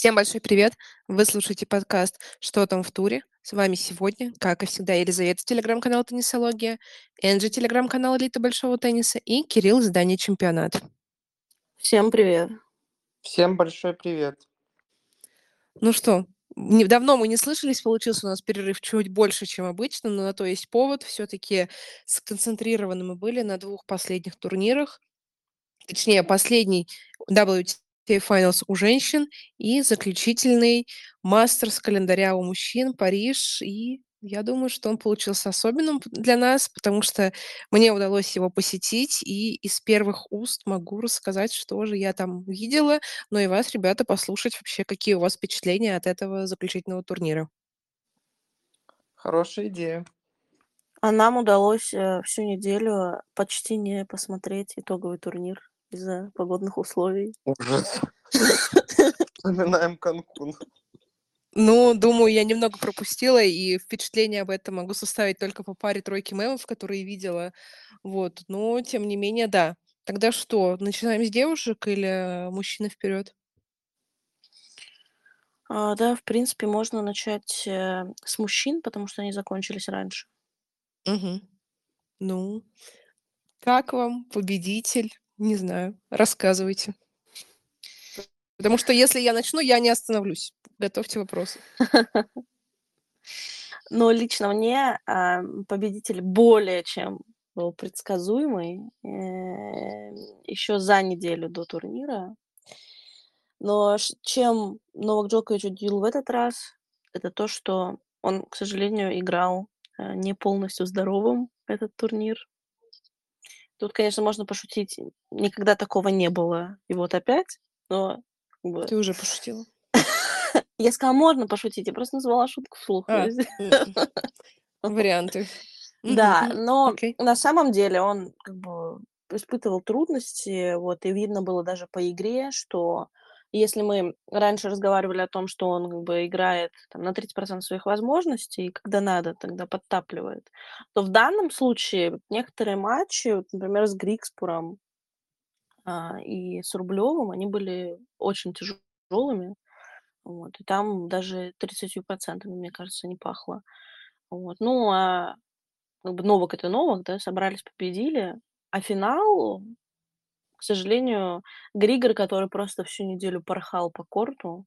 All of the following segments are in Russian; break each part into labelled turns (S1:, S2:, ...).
S1: Всем большой привет! Вы слушаете подкаст "Что там в туре?". С вами сегодня, как и всегда, Елизавета, телеграм-канал "Теннисология", Энджи, телеграм-канал "Элита большого тенниса" и Кирилл, издание "Чемпионат".
S2: Всем привет!
S3: Всем большой привет!
S1: Ну что, не давно мы не слышались, получился у нас перерыв чуть больше, чем обычно, но на то есть повод. все таки сконцентрированы мы были на двух последних турнирах. Точнее, последний WTA Finals у женщин и заключительный мастерс календаря у мужчин Париж. И я думаю, что он получился особенным для нас, потому что мне удалось его посетить, и из первых уст могу рассказать, что же я там видела, но и вас, ребята, послушать вообще, какие у вас впечатления от этого заключительного турнира.
S3: Хорошая идея.
S2: А нам удалось э, всю неделю почти не посмотреть итоговый турнир из-за погодных условий.
S3: Ужас. Вспоминаем Канкун.
S1: Ну, думаю, я немного пропустила, и впечатление об этом могу составить только по паре тройки мемов, которые видела. Вот, но тем не менее, да. Тогда что, начинаем с девушек или мужчины вперед?
S2: А, да, в принципе, можно начать э, с мужчин, потому что они закончились раньше.
S1: Угу. Ну, как вам победитель? Не знаю, рассказывайте. Потому что если я начну, я не остановлюсь. Готовьте вопросы.
S2: Но лично мне а, победитель более чем был предсказуемый э, еще за неделю до турнира. Но чем Новак Джокович удивил в этот раз, это то, что он, к сожалению, играл э, не полностью здоровым этот турнир. Тут, конечно, можно пошутить, никогда такого не было, и вот опять, но
S1: Ты уже пошутила.
S2: Я сказала, можно пошутить, я просто назвала шутку вслух.
S1: А, варианты.
S2: Да, но на самом деле он как бы испытывал трудности, вот, и видно было даже по игре, что если мы раньше разговаривали о том, что он как бы играет там, на 30% своих возможностей, и когда надо, тогда подтапливает, то в данном случае некоторые матчи, вот, например, с Грикспуром а, и с Рублевым, они были очень тяжелыми. Вот, и там даже 30%, мне кажется, не пахло. Вот. Ну, а как бы Новак это Новак, да, собрались, победили. А финал, к сожалению, Григор, который просто всю неделю порхал по корту,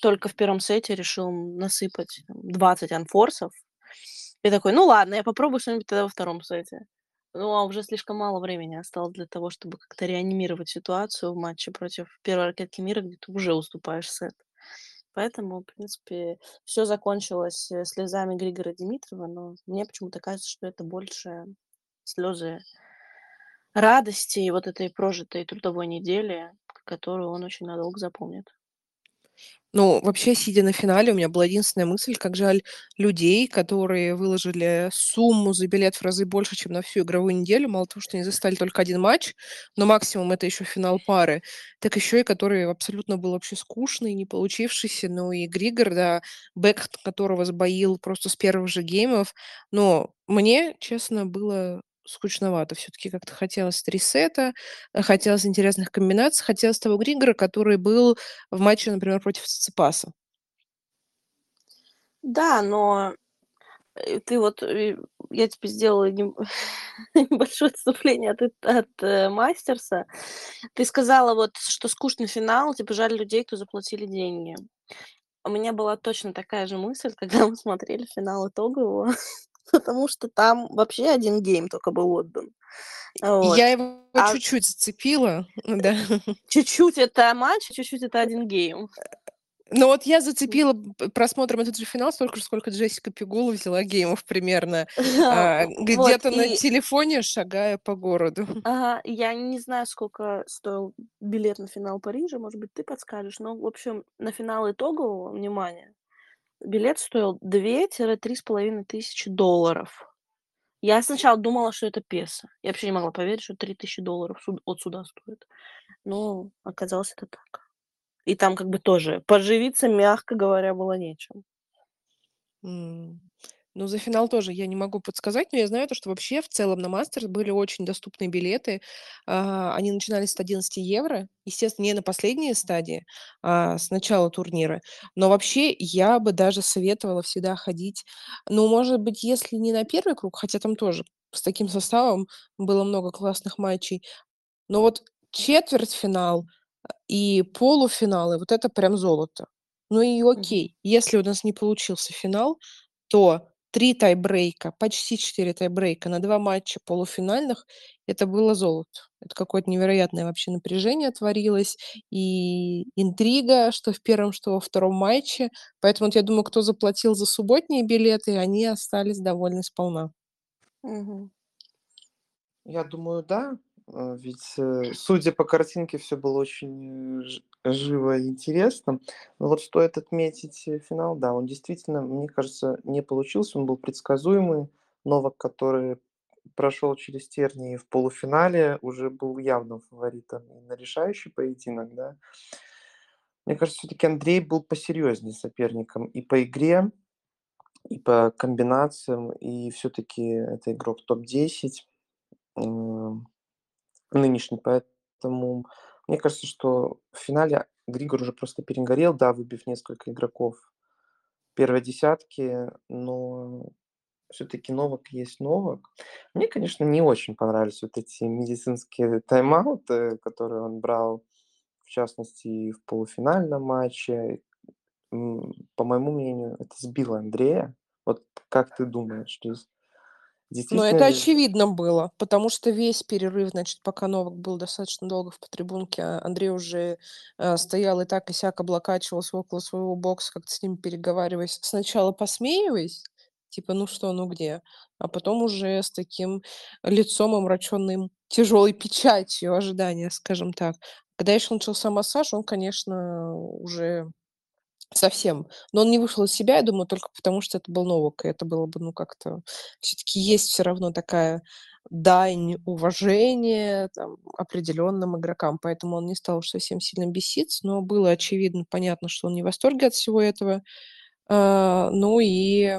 S2: только в первом сете решил насыпать там, 20 анфорсов. И такой, ну ладно, я попробую что-нибудь тогда во втором сете. Ну, а уже слишком мало времени осталось для того, чтобы как-то реанимировать ситуацию в матче против первой ракетки мира, где ты уже уступаешь сет. Поэтому, в принципе, все закончилось э, слезами Григора Димитрова, но мне почему-то кажется, что это больше слезы радости и вот этой прожитой трудовой недели, которую он очень надолго запомнит.
S1: Ну, вообще, сидя на финале, у меня была единственная мысль, как жаль людей, которые выложили сумму за билет в разы больше, чем на всю игровую неделю. Мало того, что они застали только один матч, но максимум это еще финал пары, так еще и который абсолютно был вообще скучный, не получившийся. Ну и Григор, да, бэк которого сбоил просто с первых же геймов. Но мне, честно, было скучновато. Все-таки как-то хотелось три сета, э, хотелось интересных комбинаций, хотелось того Григора, который был в матче, например, против Циципаса.
S2: Да, но э, ты вот, э, я тебе сделала небольшое отступление от, от Мастерса. Ты сказала вот, что скучный финал, типа жаль людей, кто заплатили деньги. У меня была точно такая же мысль, когда мы смотрели финал итогового. потому что там вообще один гейм только был отдан.
S1: Вот. Я его а... чуть-чуть зацепила, да.
S2: Чуть-чуть это матч, чуть-чуть это один гейм.
S1: Ну вот я зацепила просмотром этот же финал столько же, сколько Джессика Пигула взяла геймов примерно. а, где-то вот, на и... телефоне, шагая по городу.
S2: Ага, я не знаю, сколько стоил билет на финал Парижа, может быть, ты подскажешь. Но, в общем, на финал итогового, внимание, билет стоил 2-3,5 тысячи долларов. Я сначала думала, что это песо. Я вообще не могла поверить, что 3000 долларов от суда стоит. Но оказалось это так. И там как бы тоже поживиться, мягко говоря, было нечем.
S1: М. Ну, за финал тоже я не могу подсказать, но я знаю то, что вообще в целом на Мастерс были очень доступные билеты. А, они начинались с 11 евро. Естественно, не на последние стадии, а с начала турнира. Но вообще я бы даже советовала всегда ходить, ну, может быть, если не на первый круг, хотя там тоже с таким составом было много классных матчей, но вот четвертьфинал и полуфиналы, вот это прям золото. Ну и окей, если у нас не получился финал, то 3 тайбрейка, почти 4 тайбрейка на 2 матча полуфинальных- это было золото. Это какое-то невероятное вообще напряжение творилось и интрига, что в первом, что во втором матче. Поэтому вот я думаю, кто заплатил за субботние билеты, они остались довольны сполна.
S2: Мгм.
S3: Я думаю, да. Э, ведь, э, судя по картинке, все было очень, э, живо и интересно. Но вот стоит отметить, э, финал. Да, он действительно, мне кажется, не получился. Он был предсказуемый. Новак, который прошел через тернии в полуфинале, уже был явным фаворитом на решающий поединок, да. Мне кажется, все таки Андрей был посерьезнее соперником и по игре, и по комбинациям, и все таки это игрок топ-10. Нынешний. Поэтому мне кажется, что в финале Григор уже просто перегорел, да, выбив несколько игроков первой десятки, но все-таки Новак есть Новак. Мне, конечно, не очень понравились вот эти медицинские тайм-ауты, которые он брал, в частности, в полуфинальном матче. По моему мнению, это сбило Андрея. Вот как ты думаешь, то
S1: Но это
S3: действительно
S1: очевидно было, потому что весь перерыв, значит, пока Новак был достаточно долго в трибунке, а Андрей уже, э, стоял и так и сяк облокачивался около своего бокса, как-то с ним переговариваясь. Сначала посмеиваясь, типа: "Ну что, ну где?" А потом уже с таким лицом омраченным тяжелой печатью ожидания, скажем так. Когда еще начался массаж, он, конечно, уже Совсем. Но он не вышел из себя, я думаю, только потому, что это был Новак, и это было бы, ну, как-то все таки есть все равно такая дань уважения, там, определенным игрокам, поэтому он не стал уж совсем сильно беситься, но было очевидно, понятно, что он не в восторге от всего этого. А, ну и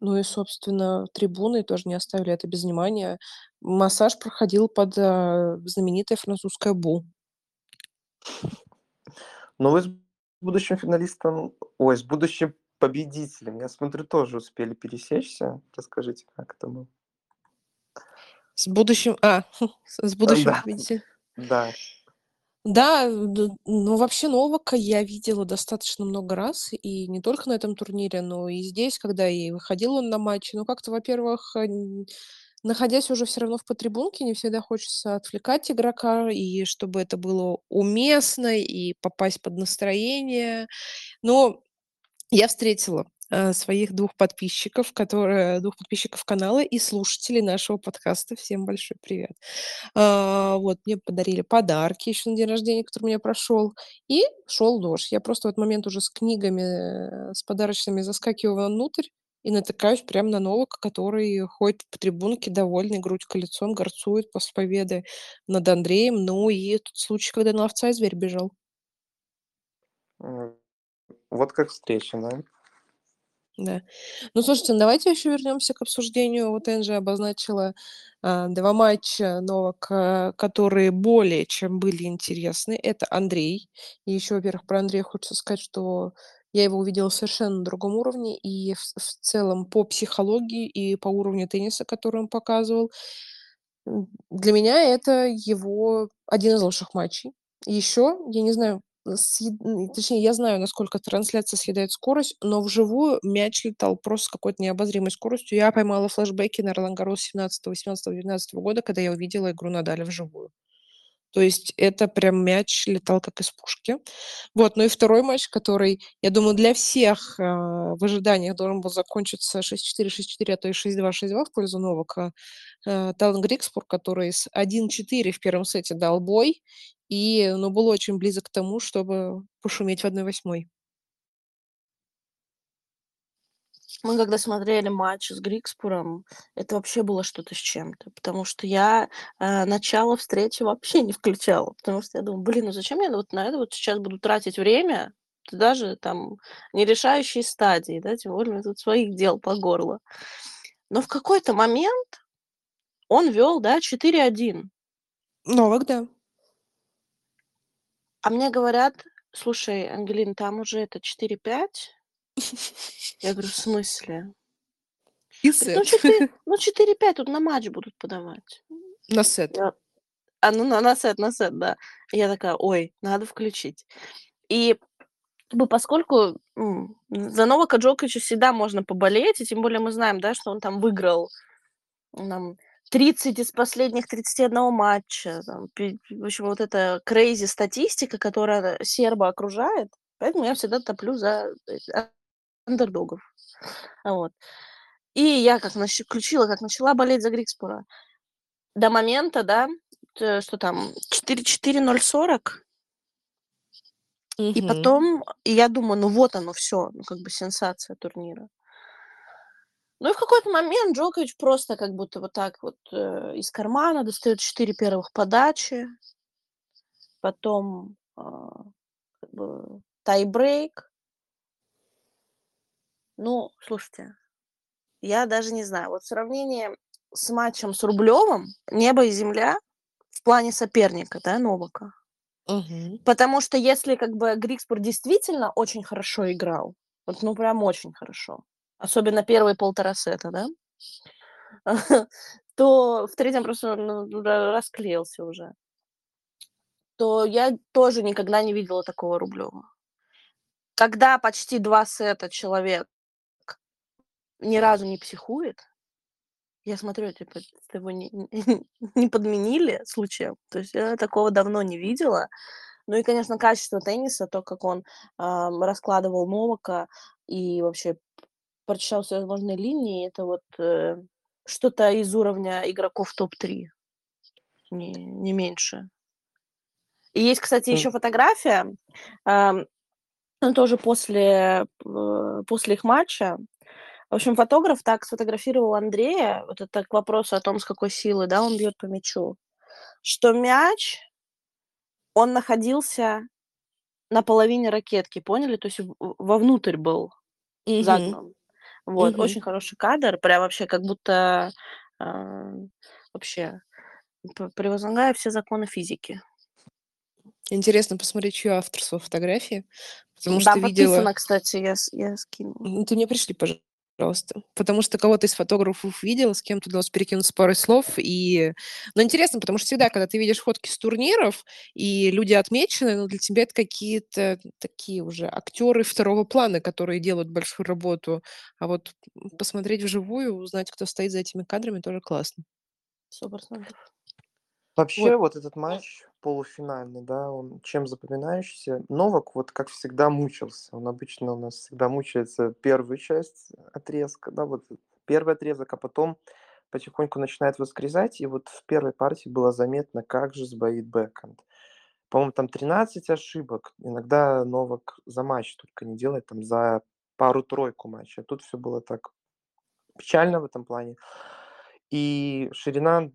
S1: ну и, собственно, трибуны тоже не оставили это без внимания. Массаж проходил под, а, знаменитое французское "Бу".
S3: Но вы будущим финалистом, ой, с будущим победителем, я смотрю, тоже успели пересечься. Расскажите, как это было?
S1: С будущим а, с будущим
S3: да,
S1: победителем.
S3: да.
S1: Да, ну, вообще Новака я видела достаточно много раз, и не только на этом турнире, но и здесь, когда и выходил он на матчи. Ну, как-то, во-первых, находясь уже все равно в подтрибунке, не всегда хочется отвлекать игрока, и чтобы это было уместно, и попасть под настроение. Но я встретила, э, своих двух подписчиков, которые двух подписчиков канала и слушателей нашего подкаста. Всем большой привет. А, вот, мне подарили подарки еще на день рождения, который у меня прошел, и шел дождь. Я просто в этот момент уже с книгами, э, с подарочными заскакиваю внутрь и натыкаюсь прямо на Новака, который ходит по трибунке довольный, грудь колецом, горцует после победы над Андреем. Ну и тот случай, когда на овца и зверь бежал.
S3: Вот как встреча, да?
S1: Да. Ну, слушайте, ну давайте еще вернемся к обсуждению. Вот Энджи обозначила а, два матча Новака, которые более чем были интересны. Это Андрей. И еще, во-первых, про Андрея хочется сказать, что я его увидела совершенно другом уровне. И в, в целом по психологии и по уровню тенниса, который он показывал. Для меня это его один из лучших матчей. Еще, я не знаю, съед точнее, я знаю, насколько трансляция съедает скорость, но вживую мяч летал просто с какой-то необозримой скоростью. Я поймала флешбеки на Ролан-Гаррос 17, 18, 19 года, когда я увидела игру Надаля вживую. То есть это прям мяч летал как из пушки. Вот, ну и второй матч, который, я думаю, для всех, а, в ожиданиях должен был закончиться 6-4, 6-4, а то и 6-2, 6-2 в пользу Новака. Э, Талан Грикспур, который с 1-4 в первом сете дал бой и, ну, был очень близок к тому, чтобы пошуметь в 1/8.
S2: Мы когда смотрели матч с Грикспуром, это вообще было что-то с чем-то, потому что я, э, начало встречи вообще не включала, потому что я думаю: "Блин, ну зачем я вот на это вот сейчас буду тратить время?" даже там не решающей стадии, да, тем более тут своих дел по горло. Но в какой-то момент он вел, да, 4-1.
S1: Новак, да.
S2: А мне говорят, слушай, Ангелин, там уже это 4-5. Я говорю, в смысле?
S1: И
S2: ну,
S1: сет.
S2: 4, ну 4-5 тут на матч будут подавать.
S1: На сет.
S2: Я- А, ну, на, на сет, на сет, да. Я такая, ой, надо включить. И бы поскольку м, за Новака Джоковича всегда можно поболеть, и тем более мы знаем, да, что он там выиграл нам 30 из последних 31 матча. Там, в общем, вот эта crazy статистика, которая серба окружает. Поэтому я всегда топлю за э, андердогов. Вот. И я как нач- включила, как начала болеть за Грикспора. До момента, да, что там, 4-4-0-40. И потом, и я думаю, ну вот оно все, ну как бы сенсация турнира. Ну и в какой-то момент Джокович просто как будто вот так вот э, из кармана достает четыре первых подачи, потом а, как бы тайбрейк. Ну, слушайте, я даже не знаю, вот в сравнении с матчем с Рублевым небо и земля в плане соперника, да, Новака.
S1: Мгм.
S2: Потому что если как бы Грикспор действительно очень хорошо играл, вот ну прям очень хорошо, особенно первые полтора сета, да, то в третьем просто ну, ра- расклеился уже. То я тоже никогда не видела такого Рублева. Когда почти два сета человек ни разу не психует, я смотрю, типа, его не, не подменили случаем. То есть я такого давно не видела. Ну и, конечно, качество тенниса, то, как он ам, раскладывал Новака и вообще прочитал все возможные линии, это вот э, что-то из уровня игроков топ-3, не, не меньше. И есть, кстати, еще фотография, ну, тоже после, э, после их матча. В общем, фотограф так сфотографировал Андрея, вот это к вопросу о том, с какой силы, да, он бьет по мячу, что мяч, он находился на половине ракетки, поняли? То есть вовнутрь был
S1: Мгм.
S2: загнан. Вот,
S1: Мгм.
S2: очень хороший кадр, прям вообще как будто а, вообще превозмогая все законы физики.
S1: Интересно посмотреть, чье авторство фотографии, потому
S2: Там
S1: что видела...
S2: кстати, я, я скинула.
S1: Ну, Ты мне пришли, пожалуйста. Потому что кого-то из фотографов видела, с кем-то удалось перекинуться парой слов. И... Но интересно, потому что всегда, когда ты видишь фотки с турниров, и люди отмечены, ну, для тебя это какие-то такие уже актеры второго плана, которые делают большую работу. А вот посмотреть вживую, узнать, кто стоит за этими кадрами, тоже классно.
S2: Процентов.
S3: Вообще,
S1: Вот.
S3: вот этот матч полуфинальный, да, он чем запоминающийся? Новак, вот как всегда, мучился. Он обычно у нас всегда мучается первую часть отрезка, да, вот первый отрезок, а потом потихоньку начинает воскресать. И вот в первой партии было заметно, как же сбоит бэкхенд. По-моему, там 13 ошибок. Иногда Новак за матч только не делает, там за пару-тройку матчей. А тут все было так печально в этом плане. И ширина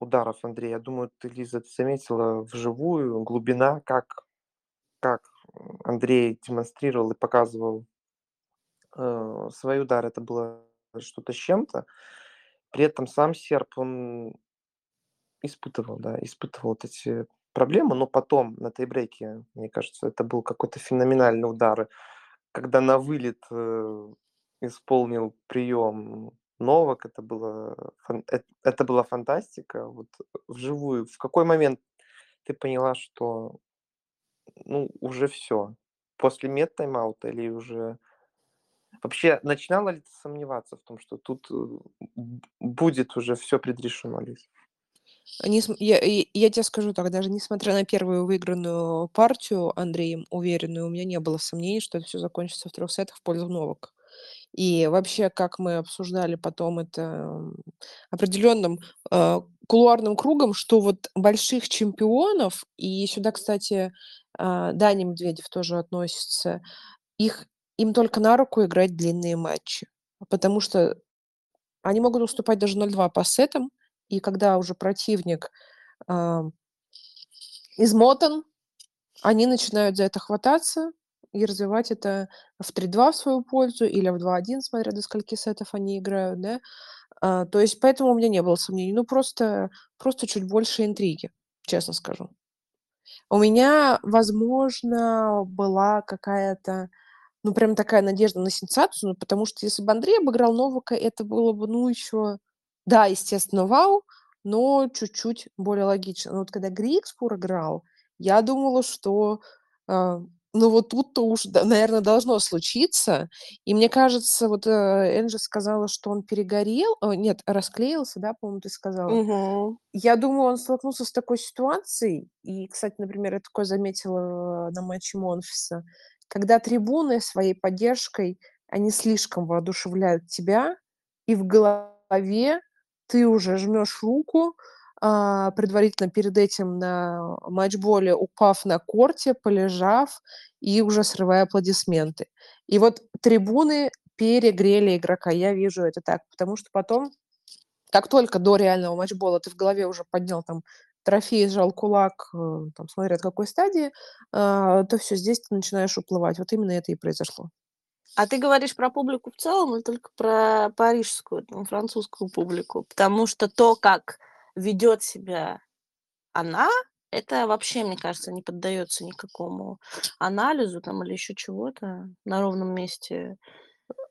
S3: ударов, Андрей, я думаю, ты, Лиза, это заметила вживую, глубина, как, как Андрей демонстрировал и показывал э, свои удары, это было что-то с чем-то. При этом сам серб, он испытывал, да, испытывал вот эти проблемы, но потом на тайбрейке, мне кажется, это был какой-то феноменальный удар, когда на вылет э, исполнил прием Новак, это было, это была фантастика. Вот вживую, в какой момент ты поняла, что ну, уже все? После мед тайм-аута или уже... Вообще, начинала ли ты сомневаться в том, что тут э, будет уже все предрешено, Лиз?
S1: Несм- Я, я тебе скажу так, даже несмотря на первую выигранную партию Андреем, уверенную, у меня не было сомнений, что это все закончится в трех сетах в пользу Новака. И вообще, как мы обсуждали потом это определенным э, кулуарным кругом, что вот больших чемпионов, и сюда, кстати, а, Даня Медведев тоже относится, их, им только на руку играть длинные матчи. Потому что они могут уступать даже 0-2 по сетам, и когда уже противник а, измотан, они начинают за это хвататься, и развивать это в 3-2 в свою пользу или в 2-1, смотря до скольки сетов они играют, да. А, то есть поэтому у меня не было сомнений. Ну, просто просто чуть больше интриги, честно скажу. У меня, возможно, была какая-то, ну, прям такая надежда на сенсацию, ну, потому что если бы Андрей обыграл Новака, это было бы, ну, еще, да, естественно, вау, но чуть-чуть более логично. Но вот когда Грикспур играл, я думала, что, а, ну, вот тут-то уж, да, наверно, должно случиться. И мне кажется, вот, э, Энджи сказала, что он перегорел. О, нет, расклеился, да, по-моему, ты сказала.
S2: Мгм.
S1: Я думаю, он столкнулся с такой ситуацией. И, кстати, например, я такое заметила на матче Монфиса. Когда трибуны своей поддержкой, они слишком воодушевляют тебя, и в голове ты уже жмешь руку, предварительно перед этим на матчболе, упав на корте, полежав и уже срывая аплодисменты. И вот трибуны перегрели игрока. Я вижу это так, потому что потом, как только до реального матчбола ты в голове уже поднял там трофей, сжал кулак, э, там, смотря от какой стадии, а, то все здесь ты начинаешь уплывать. Вот именно это и произошло.
S2: А ты говоришь про публику в целом или только про парижскую, там, французскую публику? Потому что то, как ведет себя она, это вообще, мне кажется, не поддается никакому анализу там или еще чего-то на ровном месте.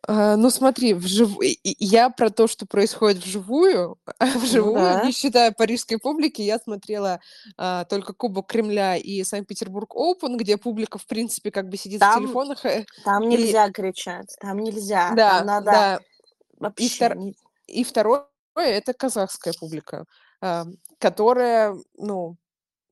S1: А, ну смотри, вжив... я про то, что происходит вживую,
S2: Ну
S1: вживую,
S2: да.
S1: не считая парижской публики, я смотрела а, только Кубок Кремля и Санкт-Петербург Оупен, где публика, в принципе, как бы сидит в
S2: Там,
S1: телефонах. э,
S2: там
S1: И
S2: нельзя кричать, там нельзя, там
S1: да,
S2: надо
S1: да. И,
S2: вообще
S1: втор...
S2: не...
S1: и второе это казахская публика, которая, ну,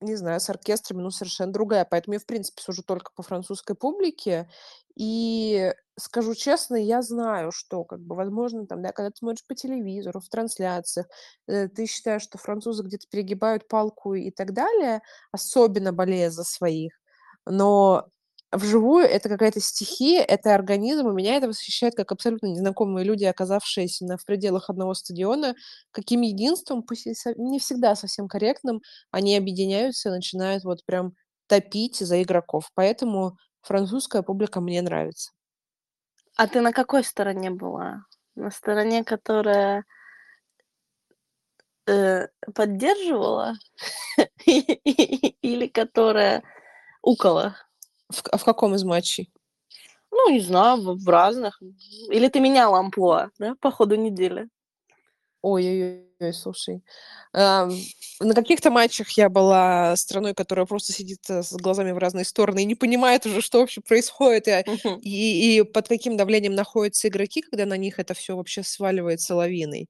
S1: не знаю, с оркестрами, ну, совершенно другая. Поэтому я, в принципе, сужу только по французской публике. И скажу честно, я знаю, что, как бы, возможно, там, да, когда ты смотришь по телевизору, в трансляциях, э, ты считаешь, что французы где-то перегибают палку и так далее, особенно болея за своих. Но вживую это какая-то стихия, это организм, и меня это восхищает, как абсолютно незнакомые люди, оказавшиеся на в пределах одного стадиона, каким единством, пусть не всегда совсем корректным, они объединяются и начинают вот прям топить за игроков. Поэтому французская публика мне нравится.
S2: А ты на какой стороне была? На стороне, которая э, поддерживала или которая укала?
S1: В а в каком из матчей?
S2: Ну, не знаю, в в разных. Или ты меняла амплуа, да, по ходу недели?
S1: Ой-ой-ой, слушай. На каких-то матчах я была страной, которая просто сидит, э, с глазами в разные стороны и не понимает уже, что вообще происходит, и и и под каким давлением находятся игроки, когда на них это все вообще сваливается лавиной.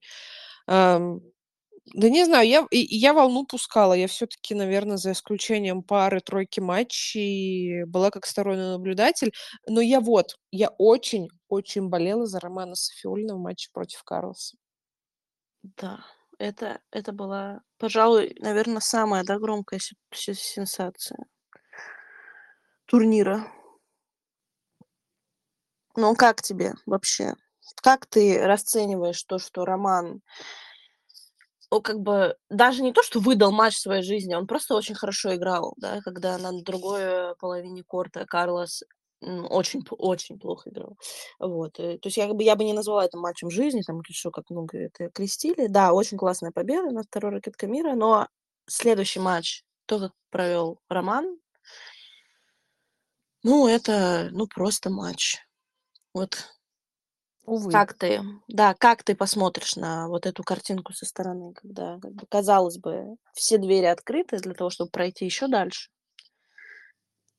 S1: Да не знаю, я я волну пускала. Я все таки наверное, за исключением пары-тройки матчей была как сторонний наблюдатель. Но я вот, я очень очень болела за Романа Сафиуллина в матче против Карлоса.
S2: Да, это это была, пожалуй, наверно, самая, да, громкая се сенсация турнира. Ну, как тебе вообще? Как ты расцениваешь то, что Роман о, как бы даже не то, что выдал матч своей жизни, он просто очень хорошо играл, да, когда на другой, половине корта Карлос, очень очень плохо играл. Вот, э, то есть я бы я бы не назвала это матчем жизни, там, что, как много это крестили. Да, очень классная победа над второй ракеткой мира, но следующий матч, то, как провел Роман ну, это, ну, просто матч. Вот
S1: Увы.
S2: как ты, да, как ты посмотришь на вот эту картинку со стороны, когда, как бы, казалось бы, все двери открыты для того, чтобы пройти еще дальше?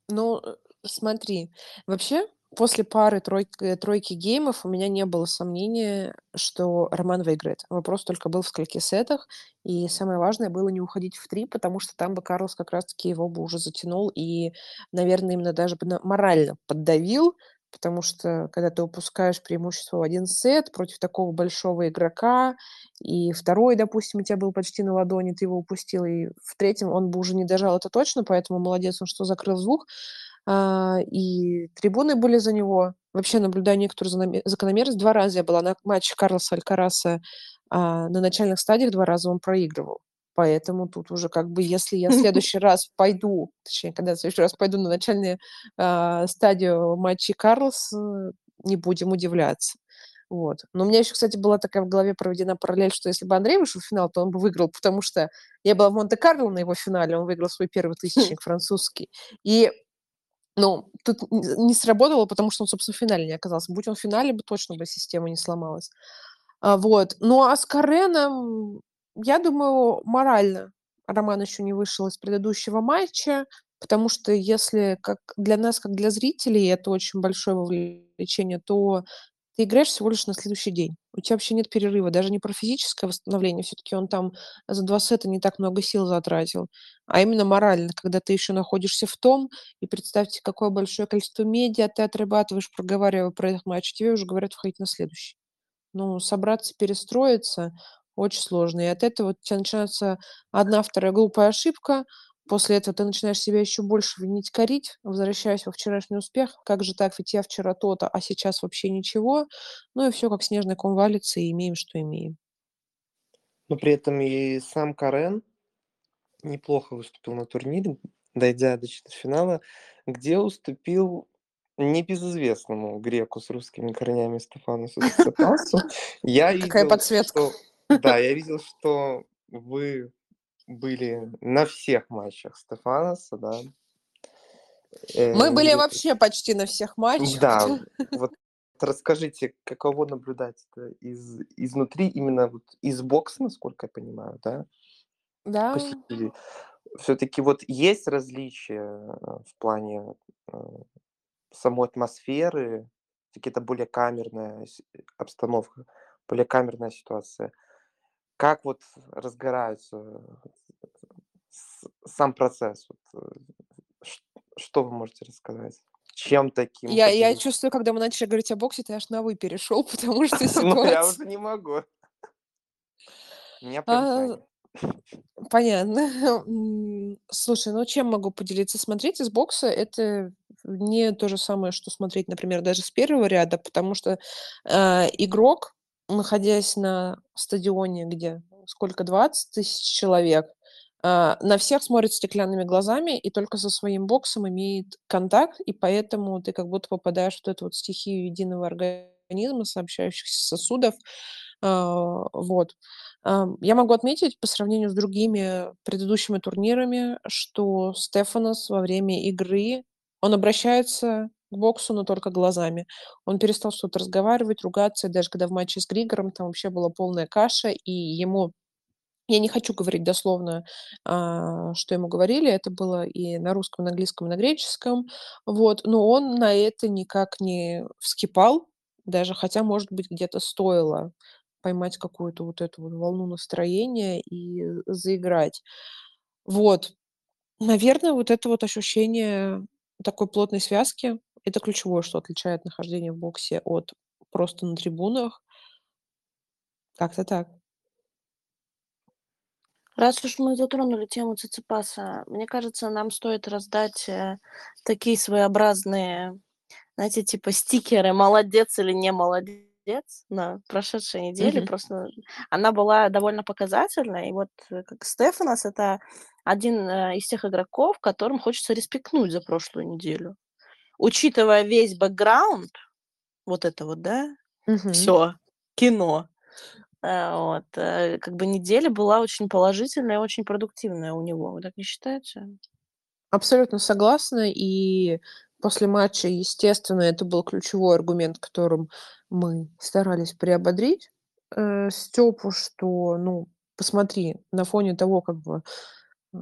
S1: Ну, э, смотри, вообще после пары тройк тройки геймов у меня не было сомнения, что Роман выиграет. Вопрос только был в скольки сетах, и самое важное было не уходить в 3, потому что там бы Карлос как раз таки его бы уже затянул и, наверное, именно даже бы морально поддавил, потому что когда ты упускаешь преимущество в 1 сет против такого большого игрока, и второй, допустим, у тебя был почти на ладони, ты его упустил, и в третьем он бы уже не дожал, это точно, поэтому молодец он, что закрыл звук. А, и трибуны были за него. Вообще, наблюдаю некоторую закономерность. 2 раза я была на матче Карлоса Алькараса, а, на начальных стадиях 2 раза он проигрывал. Поэтому тут уже как бы, если я в следующий раз пойду, точнее, когда я в следующий раз пойду на начальную а, стадию матчей Карлс, э, не будем удивляться. Вот. Но у меня еще, кстати, была такая в голове проведена параллель, что если бы Андрей вышел в финал, то он бы выиграл, потому что я была в Монте-Карло на его финале, он выиграл свой первый тысячник французский. И ну, тут не сработало, потому что он, собственно, в финале не оказался. Будь он в финале, бы точно бы система не сломалась. А, вот. Ну, а с Кареном, я думаю, морально Роман еще не вышел из предыдущего матча, потому что если как для нас, как для зрителей, это очень большое вовлечение, то ты играешь всего лишь на следующий день. У тебя вообще нет перерыва, даже не про физическое восстановление, все-таки он там за два сета не так много сил затратил, а именно морально, когда ты еще находишься в том, и представьте, какое большое количество медиа ты отрабатываешь, проговаривая про этот матч, тебе уже говорят входить на следующий. Ну, собраться, перестроиться очень сложно. И от этого у тебя начинается одна, вторая глупая ошибка, После этого ты начинаешь себя еще больше винить, корить, возвращаясь во вчерашний успех. Как же так? Ведь я вчера то-то, а сейчас вообще ничего. Ну и все как снежный ком валится, и имеем, что имеем.
S3: Но при этом и сам Карен неплохо выступил на турнире, дойдя до четвертьфинала, где уступил небезызвестному греку с русскими корнями Стефанусу Циципасу.
S1: Я Какая подсветка.
S3: Да, я видел, что вы были на всех матчах Стефаноса, да.
S1: Мы были вообще почти на всех матчах.
S3: Да, вот расскажите, каково наблюдать это из, изнутри, именно вот из бокса, насколько я понимаю, да?
S1: Да.
S3: Все-таки вот есть различия э, в плане э, самой атмосферы, какие-то более камерная обстановка, более камерная ситуация – как вот разгорается сам процесс? Вот, э, что вы можете рассказать? Чем таким?
S1: Я, я чувствую, когда мы начали говорить о боксе, ты аж на «вы» перешел, потому что
S3: Ну, я уже не могу. Меня прям
S1: Понятно. Слушай, ну чем могу поделиться? Смотреть из бокса- это не то же самое, что смотреть, например, даже с первого ряда, потому что, э, игрок находясь на стадионе, где сколько, 20 тысяч человек, а, на всех смотрит стеклянными глазами и только со своим боксом имеет контакт, и поэтому ты как будто попадаешь в эту вот стихию единого организма, сообщающихся сосудов. А, вот. Я могу отметить по сравнению с другими предыдущими турнирами, что Стефанос во время игры, он обращается к боксу, но только глазами. Он перестал что-то разговаривать, ругаться. Даже когда в матче с Григором там вообще была полная каша, и ему я не хочу говорить дословно, а, что ему говорили. Это было и на русском, и на английском, и на греческом. Вот. Но он на это никак не вскипал, даже хотя, может быть, где-то стоило поймать какую-то вот эту вот волну настроения и заиграть. Вот. Наверное, вот это вот ощущение такой плотной связки, это ключевое, что отличает нахождение в боксе от просто на трибунах. Как-то так.
S2: Раз уж мы затронули тему Циципаса, мне кажется, нам стоит раздать э, такие своеобразные, знаете, типа стикеры «молодец» или «не молодец» на прошедшей неделе. Мгм. Просто она была довольно показательной. И вот э, как Стефанос– это один э, из тех игроков, которым хочется респектнуть за прошлую неделю учитывая весь бэкграунд, вот это вот, да,
S1: Мгм.
S2: все, кино, э, вот, э, как бы неделя была очень положительная очень продуктивная у него. Вы так не считаете?
S1: Абсолютно согласна. И после матча, естественно, это был ключевой аргумент, которым мы старались приободрить э, Степу, что, ну, посмотри, на фоне того, как бы э,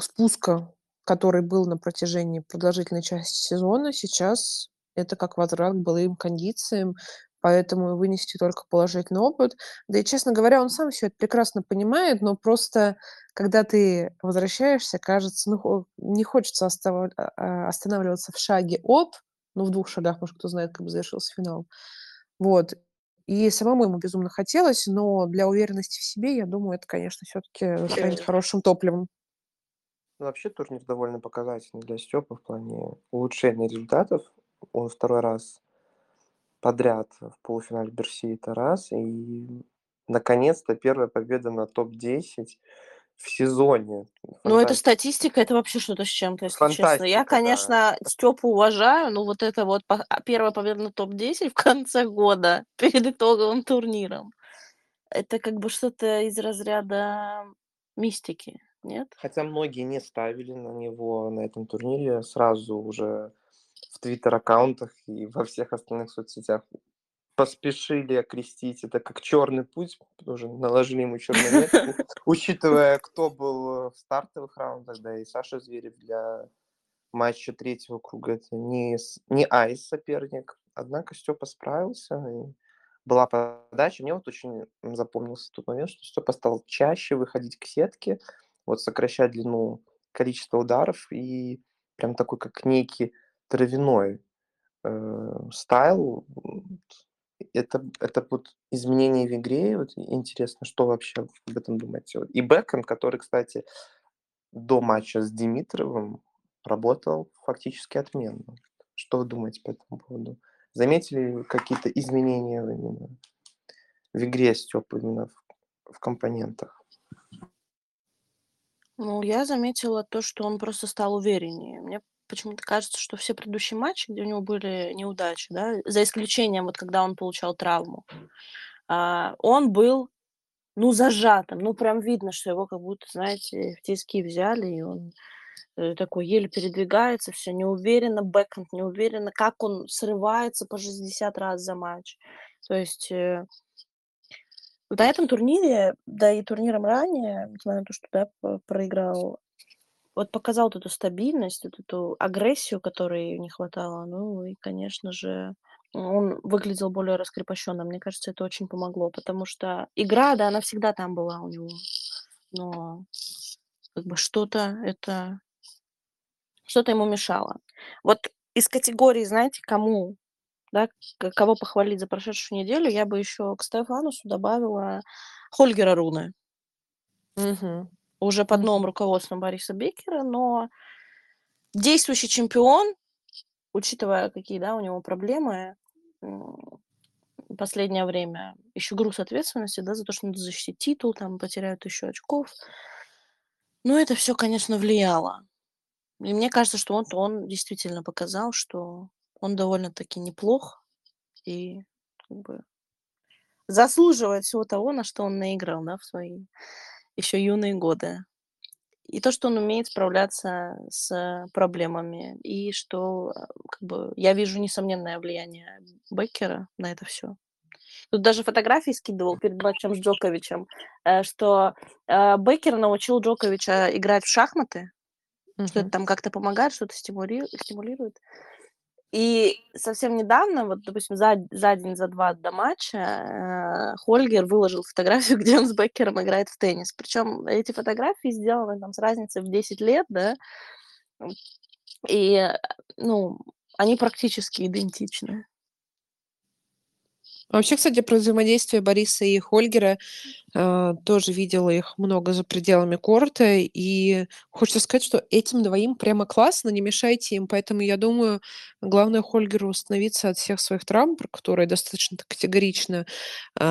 S1: спуска который был на протяжении продолжительной части сезона, сейчас это как возврат к былым кондициям, поэтому вынести только положительный опыт. Да и, честно говоря, он сам все это прекрасно понимает, но просто когда ты возвращаешься, кажется, ну, не хочется. А, а, останавливаться в шаге от, ну, в двух шагах, может, кто знает, как бы завершился финал. Вот. И самому ему безумно хотелось, но для уверенности в себе, я думаю, это, конечно, все-таки станет хорошим топливом.
S3: Вообще турнир довольно показательный для Степа в плане улучшения результатов. Он второй раз подряд в полуфинале Берси это раз. И наконец-то первая победа на топ-10. в сезоне.
S2: Ну, это статистика, это вообще что-то с чем-то, если честно. Я,
S3: Фантастика, да.
S2: конечно, Степу уважаю, но вот это вот а, первая победа на топ-10 в конце года перед итоговым турниром, это как бы что-то из разряда мистики, нет?
S3: Хотя многие не ставили на него на этом турнире сразу уже в твиттер-аккаунтах и во всех остальных соцсетях поспешили окрестить это как черный путь, уже наложили ему черную метку, учитывая, кто был в стартовых раундах, да, и Саша Зверев для матча третьего круга, это не, не айс соперник, однако Степа справился, и была подача. Мне вот очень запомнился тот момент, что Степа стал чаще выходить к сетке, вот сокращать длину количества ударов и прям такой как некий травяной э, стайл это, это вот изменение в игре. Вот интересно, что вообще об этом думаете. И Бекхэм, который, кстати, до матча с Димитровым работал фактически отменно. Что вы думаете по этому поводу? Заметили какие-то изменения именно в игре Степа, именно в, в компонентах?
S2: Ну, я заметила то, что он просто стал увереннее. Мне почему-то кажется, что все предыдущие матчи, где у него были неудачи, да, за исключением вот когда он получал травму, а, он был, ну, зажатым, ну, прям видно, что его как будто, знаете, в тиски взяли, и он э, такой еле передвигается, все неуверенно, бэкхенд неуверенно, как он срывается по 60 раз за матч. То есть э, на этом турнире, да и турниром ранее, несмотря на то, что да, проиграл вот показал вот эту стабильность, вот эту агрессию, которой не хватало. Ну и, конечно же, он выглядел более раскрепощенным. Мне кажется, это очень помогло, потому что игра, да, она всегда там была у него. Но как бы что-то это... Что-то ему мешало. Вот из категории, знаете, кому, да, кого похвалить за прошедшую неделю, я бы еще к Стефанусу добавила Хольгера Руны.
S1: Угу
S2: уже под новым руководством Бориса Бекера, но действующий чемпион, учитывая, какие да, у него проблемы последнее время, еще груз ответственности да, за то, что надо защитить титул, там потеряют еще очков. Ну, это все, конечно, влияло. И мне кажется, что он, он действительно показал, что он довольно-таки неплох и как бы заслуживает всего того, на что он наиграл да, в свои еще юные годы. И то, что он умеет справляться с проблемами, и что э, как бы, я вижу несомненное влияние Беккера на это все. Тут даже фотографии скидывал перед матчем с Джоковичем, э, что э, Беккер научил Джоковича играть в шахматы, mm-hmm. что это там как-то помогает, что-то стимулирует. И совсем недавно, вот, допустим, за, за день, за два до матча, э, Хольгер выложил фотографию, где он с Беккером играет в теннис. Причем эти фотографии сделаны там с разницей в 10 лет, да, и, ну, они практически идентичны.
S1: Вообще, кстати, про взаимодействие Бориса и Хольгера э, тоже видела их много за пределами корта, и хочется сказать, что этим двоим прямо классно, не мешайте им, поэтому я думаю, главное Хольгеру восстановиться от всех своих травм, про которые достаточно категорично э,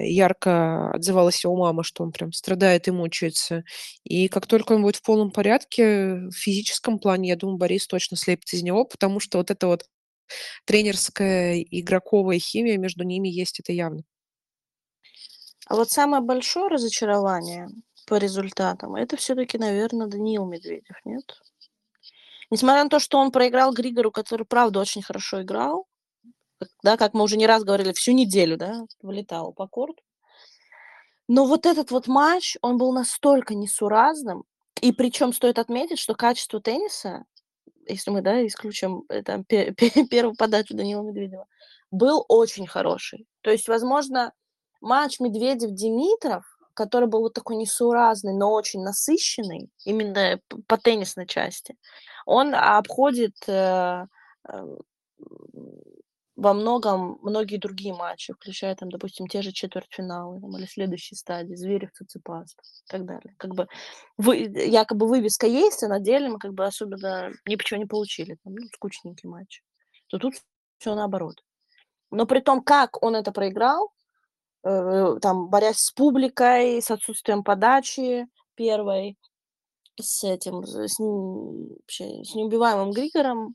S1: ярко отзывалась его мама, что он прям страдает и мучается, и как только он будет в полном порядке в физическом плане, я думаю, Борис точно слепит из него, потому что вот это вот тренерская, игроковая химия между ними есть, это явно.
S2: А вот самое большое разочарование по результатам, это все-таки, наверное, Даниил Медведев, нет? Несмотря на то, что он проиграл Григору, который, правда, очень хорошо играл, да, как мы уже не раз говорили, всю неделю, да, вылетал по корту. Но вот этот вот матч, он был настолько несуразным, и причем стоит отметить, что качество тенниса если мы, да, исключим э, там первую подачу Данила Медведева, был очень хороший. То есть, возможно, матч Медведев-Димитров, который был вот такой несуразный, но очень насыщенный, именно по теннисной части, он обходит э, э, во многом многие другие матчи, включая там, допустим, те же четвертьфиналы там, или следующие стадии, Зверев, Циципас и так далее. Как бы вы, якобы вывеска есть, а на деле мы как бы особенно ничего не получили. Там, ну, скучненький матч. То тут все наоборот. Но при том, как он это проиграл, э, там, борясь с публикой, с отсутствием подачи, первой с этим, с, вообще, с неубиваемым Григором,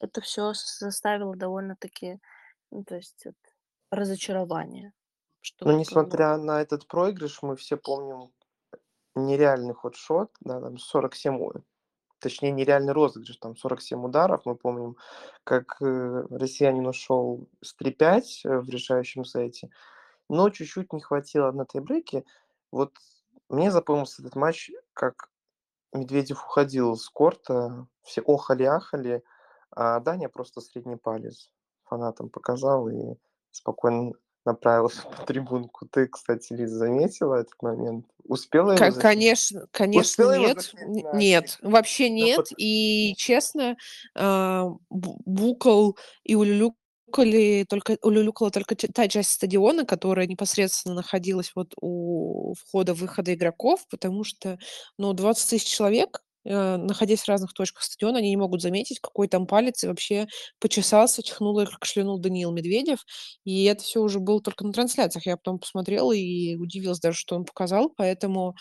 S2: это все заставило довольно-таки, ну, то есть вот, разочарование.
S3: Что, ну, несмотря как на этот проигрыш, мы все помним нереальный ход-шот, да, там 47, точнее нереальный розыгрыш, там 47 ударов, мы помним, как э, россиянин ушел с 3-5 э, в решающем сете, но чуть-чуть не хватило на тайбреке. Вот мне запомнился этот матч, как Медведев уходил с корта, все охали-ахали, а Даня просто средний палец фанатам показал и спокойно направился по трибунку. Ты, кстати, Лиза, заметила этот момент? Успела его
S1: заснять? Конечно, конечно, Успела нет. Нет, вообще нет. И, честно, а, Букол и Улюлюк улюлюкали только, улюлюкала только та часть стадиона, которая непосредственно находилась вот у входа-выхода игроков, потому что, ну, 20 тысяч человек, э, находясь в разных точках стадиона, они не могут заметить, какой там палец, и вообще почесался, чихнул и кашлянул Даниил Медведев. И это все уже было только на трансляциях. Я потом посмотрела и удивилась даже, что он показал. Поэтому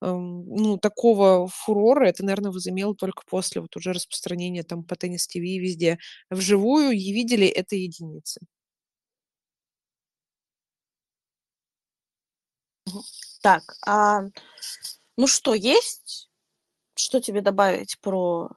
S1: ну, такого фурора это, наверное, возымело только после вот уже распространения там по Теннис ТВ везде. Вживую и видели это единицы.
S2: Так, а, ну что, есть? Что тебе добавить про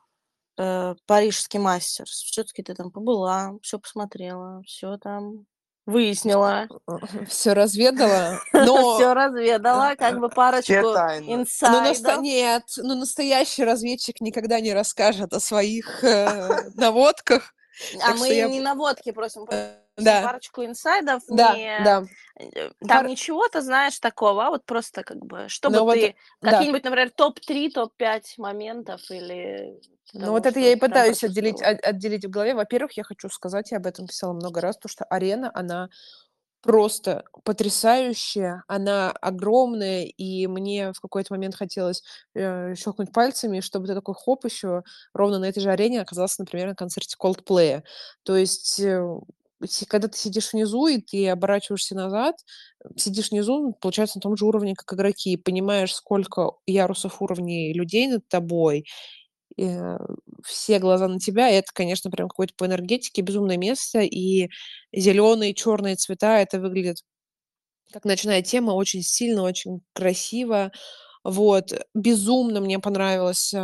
S2: э, парижский мастерс? Все-таки ты там побыла, все посмотрела, все там Выяснила.
S1: Все разведала,
S2: но... Все разведала, как бы парочку инсайдов.
S1: Ну, Нет, ну настоящий разведчик никогда не расскажет о своих э, наводках.
S2: А мы я... не наводки просим, э, да. парочку инсайдов. Да, не... да. Э, там Пар... ничего ты знаешь такого, а вот просто как бы, чтобы ну, ты... Вот, какие-нибудь, да. например, топ-3, топ-5 моментов или
S1: ну вот это я и пытаюсь отделить, отделить в голове. Во-первых, я хочу сказать, я об этом писала много раз, то что арена, она просто потрясающая, она огромная, и мне в какой-то момент хотелось э, щелкнуть пальцами, чтобы ты такой хоп еще ровно на этой же арене оказался, например, на концерте Coldplay. То есть э, когда ты сидишь внизу и ты оборачиваешься назад, сидишь внизу, получается, на том же уровне, как игроки, и понимаешь, сколько ярусов уровней людей над тобой, э, все глаза на тебя. И это, конечно, прям какое-то по энергетике безумное место. И зеленые, черные цвета, это выглядит как ночная тема, очень сильно, очень красиво. Вот. Безумно мне понравился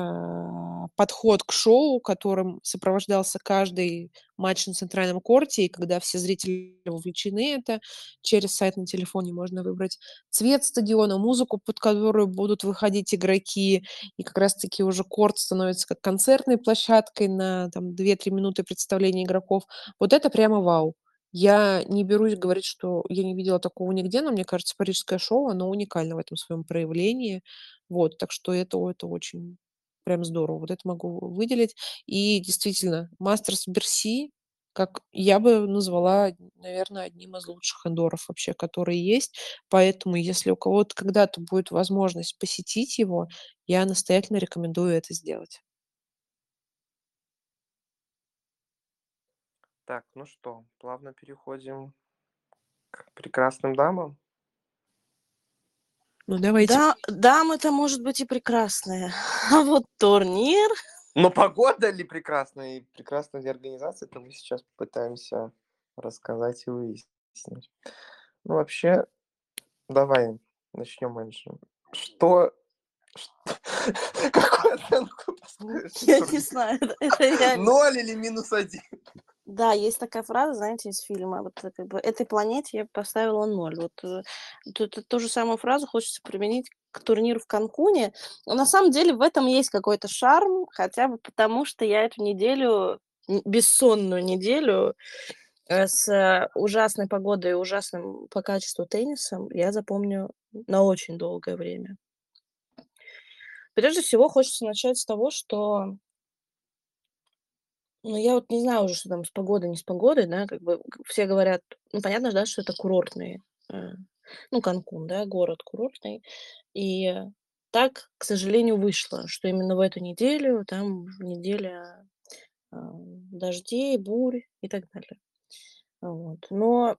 S1: подход к шоу, которым сопровождался каждый матч на центральном корте, и когда все зрители вовлечены это, через сайт на телефоне можно выбрать цвет стадиона, музыку, под которую будут выходить игроки, и как раз-таки уже корт становится как концертной площадкой на там, 2-3 минуты представления игроков. Вот это прямо вау. Я не берусь говорить, что я не видела такого нигде, но мне кажется, парижское шоу, оно уникально в этом своем проявлении. Вот, так что это, это очень прям здорово. Вот это могу выделить. И действительно, Мастерс Берси, как я бы назвала, наверное, одним из лучших эндоров вообще, которые есть. Поэтому, если у кого-то когда-то будет возможность посетить его, я настоятельно рекомендую это сделать.
S3: Так, ну что, плавно переходим к прекрасным дамам.
S1: Ну, давайте.
S2: Да, дамы-то, может быть, и прекрасные. А вот турнир...
S3: Но погода ли прекрасная и прекрасная ли организация, это мы сейчас попытаемся рассказать и выяснить. Ну, вообще, давай начнем, Энджи. Что... Какую оценку
S2: поставишь? Я не знаю.
S3: Ноль или минус один?
S2: Да, есть такая фраза, знаете, из фильма. Вот как бы этой планете я поставила ноль. Вот э, ту, ту, же самую фразу хочется применить к турниру в Канкуне. Но на самом деле в этом есть какой-то шарм, хотя бы потому, что я эту неделю, бессонную неделю, э, с ужасной погодой и ужасным по качеству теннисом я запомню на очень долгое время. Прежде всего, хочется начать с того, что ну, я вот не знаю уже, что там с погодой, не с погодой, да, как бы все говорят, ну, понятно, да, что это курортные, э, ну, Канкун, да, город курортный. И так, к сожалению, вышло, что именно в эту неделю, там неделя э, дождей, бурь и так далее. Вот. Но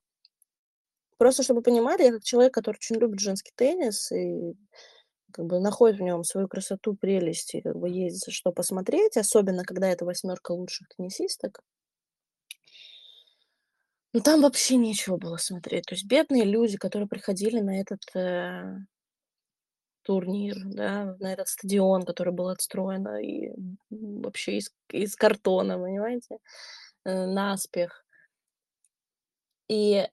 S2: просто чтобы понимали, я как человек, который очень любит женский теннис и как бы находит в нем свою красоту, прелесть, и как бы есть за что посмотреть, особенно когда это восьмерка лучших теннисисток. Ну, там вообще нечего было смотреть. То есть бедные люди, которые приходили на этот э, турнир, да, на этот стадион, который был отстроен и вообще из, из картона, понимаете, э, наспех. И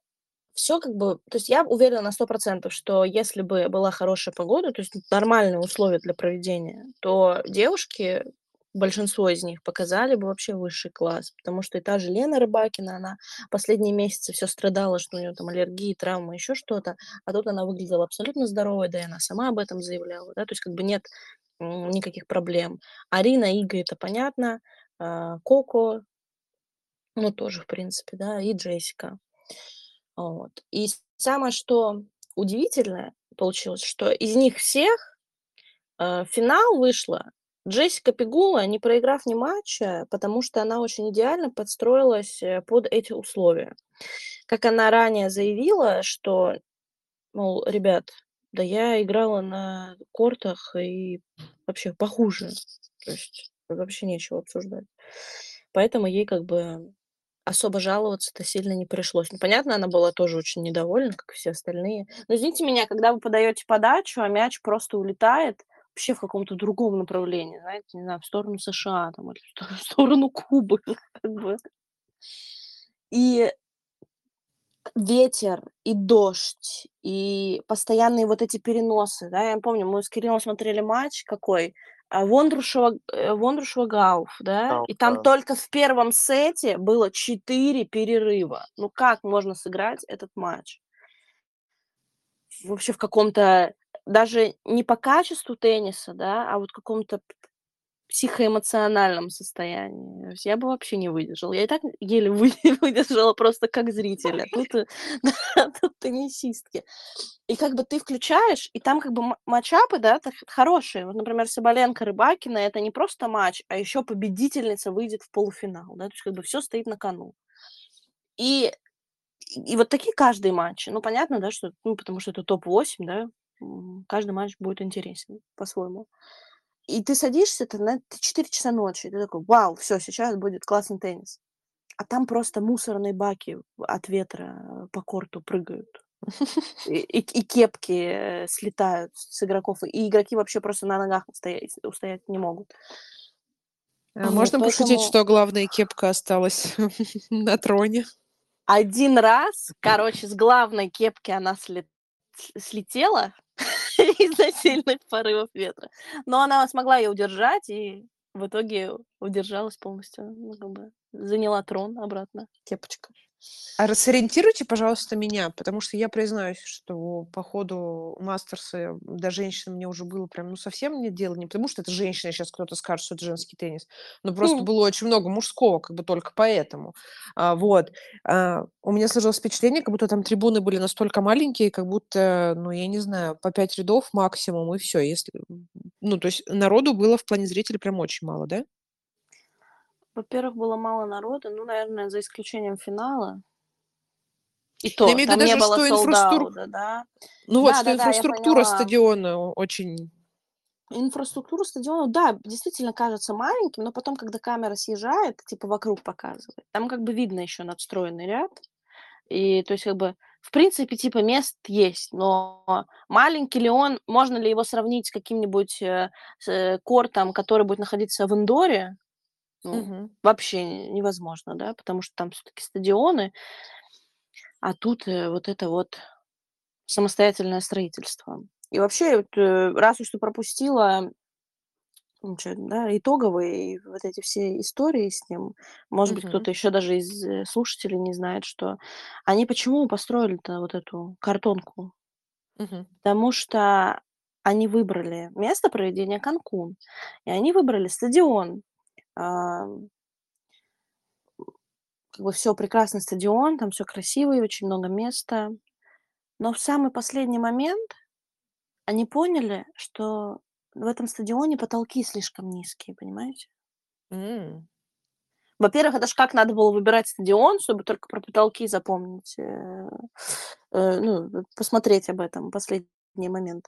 S2: все как бы, то есть я уверена на сто процентов, что если бы была хорошая погода, то есть нормальные условия для проведения, то девушки, большинство из них показали бы вообще высший класс, потому что и та же Лена Рыбакина, она последние месяцы все страдала, что у нее там аллергии, травмы, еще что-то, а тут она выглядела абсолютно здоровой, да и она сама об этом заявляла, да, то есть как бы нет никаких проблем. Арина, Ига, это понятно, а, Коко, ну, тоже, в принципе, да, и Джессика. Вот. И самое, что удивительное получилось, что из них всех э, финал вышла Джессика Пигула, не проиграв ни матча, потому что она очень идеально подстроилась э, под эти условия. Как она ранее заявила, что, мол, ребят, да я играла на кортах и вообще похуже. То есть вообще нечего обсуждать. Поэтому ей как бы особо жаловаться-то сильно не пришлось. Ну, понятно, она была тоже очень недовольна, как и все остальные. Но извините меня, когда вы подаете подачу, а мяч просто улетает вообще в каком-то другом направлении, знаете, не знаю, в сторону США там, или в сторону Кубы, как бы. И ветер, и дождь, и постоянные вот эти переносы, да, я помню, мы с Кириллом смотрели матч какой, а, Вондрушева, э, Вондрушева Гауф, да, и там только в первом сете было 4 перерыва. Ну как можно сыграть этот матч? Вообще в каком-то, даже не по качеству тенниса, да, а вот каком-то психоэмоциональном состоянии. Я бы вообще не выдержала. Я и так еле выдержала просто как зрителя. Тут, э, тут теннисистки. И как бы ты включаешь, и там как бы матчапы, да, хорошие. Вот, например, Соболенко, Рыбакина, это не просто матч, а еще победительница выйдет в полуфинал, да, то есть как бы все стоит на кону. И, и вот такие каждые матчи. Ну, понятно, да, что, ну, потому что это топ-8, да, каждый матч будет интересен по-своему. И ты садишься, это на 4 часа ночи, и ты такой, вау, все, сейчас будет классный теннис. А там просто мусорные баки от ветра по корту прыгают. И, и, и кепки э, слетают с игроков, и игроки вообще просто на ногах устоять, устоять не могут.
S1: А можно вот, пошутить, поэтому... что главная кепка осталась на троне?
S2: Один раз, короче, с главной кепки она слет... слетела, из-за сильных порывов ветра. Но она смогла ее удержать, и в итоге удержалась полностью. Ну, как бы заняла трон обратно, кепочка.
S1: А рассориентируйте, пожалуйста, меня, потому что я признаюсь, что по ходу мастерса до женщин мне уже было прям, ну, совсем нет дела, не потому что это женщина, сейчас кто-то скажет, что это женский теннис, но просто mm. было очень много мужского, как бы только поэтому. А, вот. А, у меня сложилось впечатление, как будто там трибуны были настолько маленькие, как будто, ну, я не знаю, по пять рядов максимум, и все. Если... Ну, то есть народу было в плане зрителей прям очень мало, да?
S2: Во-первых, было мало народа, ну, наверное, за исключением финала.
S1: И то, я имею виду даже, что инфраструктура, да? Ну вот, да, что да, инфраструктура стадиона очень...
S2: Инфраструктура стадиона, да, действительно кажется маленьким, но потом, когда камера съезжает, типа вокруг показывает, там как бы видно еще надстроенный ряд. И то есть как бы в принципе, типа, мест есть, но маленький ли он, можно ли его сравнить с каким-нибудь э, с, э, кортом, который будет находиться в индоре, ну, угу. вообще невозможно, да, потому что там все-таки стадионы, а тут э, вот это вот самостоятельное строительство. И вообще, вот, э, раз уж ты пропустила да, итоговые вот эти все истории с ним, может быть, кто-то еще даже из э, слушателей не знает, что они почему построили-то вот эту картонку?
S1: Мгм.
S2: Потому что они выбрали место проведения Канкун, и они выбрали стадион. А, как бы все прекрасный стадион, там все красиво и очень много места. Но в самый последний момент они поняли, что в этом стадионе потолки слишком низкие, понимаете?
S1: М.
S2: Во-первых, это ж как надо было выбирать стадион, чтобы только про потолки запомнить, э, э, ну, посмотреть об этом последний момент.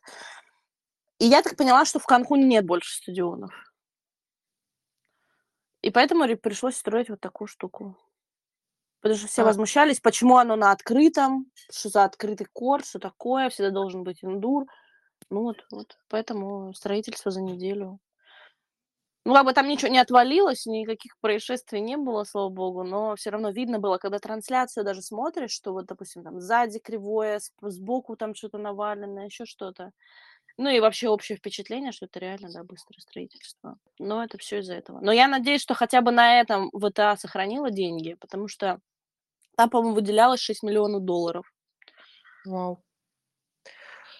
S2: И я так поняла, что в Канкуне нет больше стадионов. И поэтому пришлось строить вот такую штуку. Потому что все а. возмущались, почему оно на открытом, что за открытый корт, что такое, всегда должен быть индур. Ну вот, вот. Поэтому строительство за неделю. Ну, как бы там ничего не отвалилось, никаких происшествий не было, слава богу, но все равно видно было, когда трансляцию даже смотришь, что вот, допустим, там сзади кривое, сбоку там что-то навалено, еще что-то. Ну и вообще общее впечатление, что это реально, да, быстрое строительство. Но это все из-за этого. Но я надеюсь, что хотя бы на этом ВТА сохранила деньги, потому что там, по-моему, выделялось 6 миллионов долларов.
S1: Вау.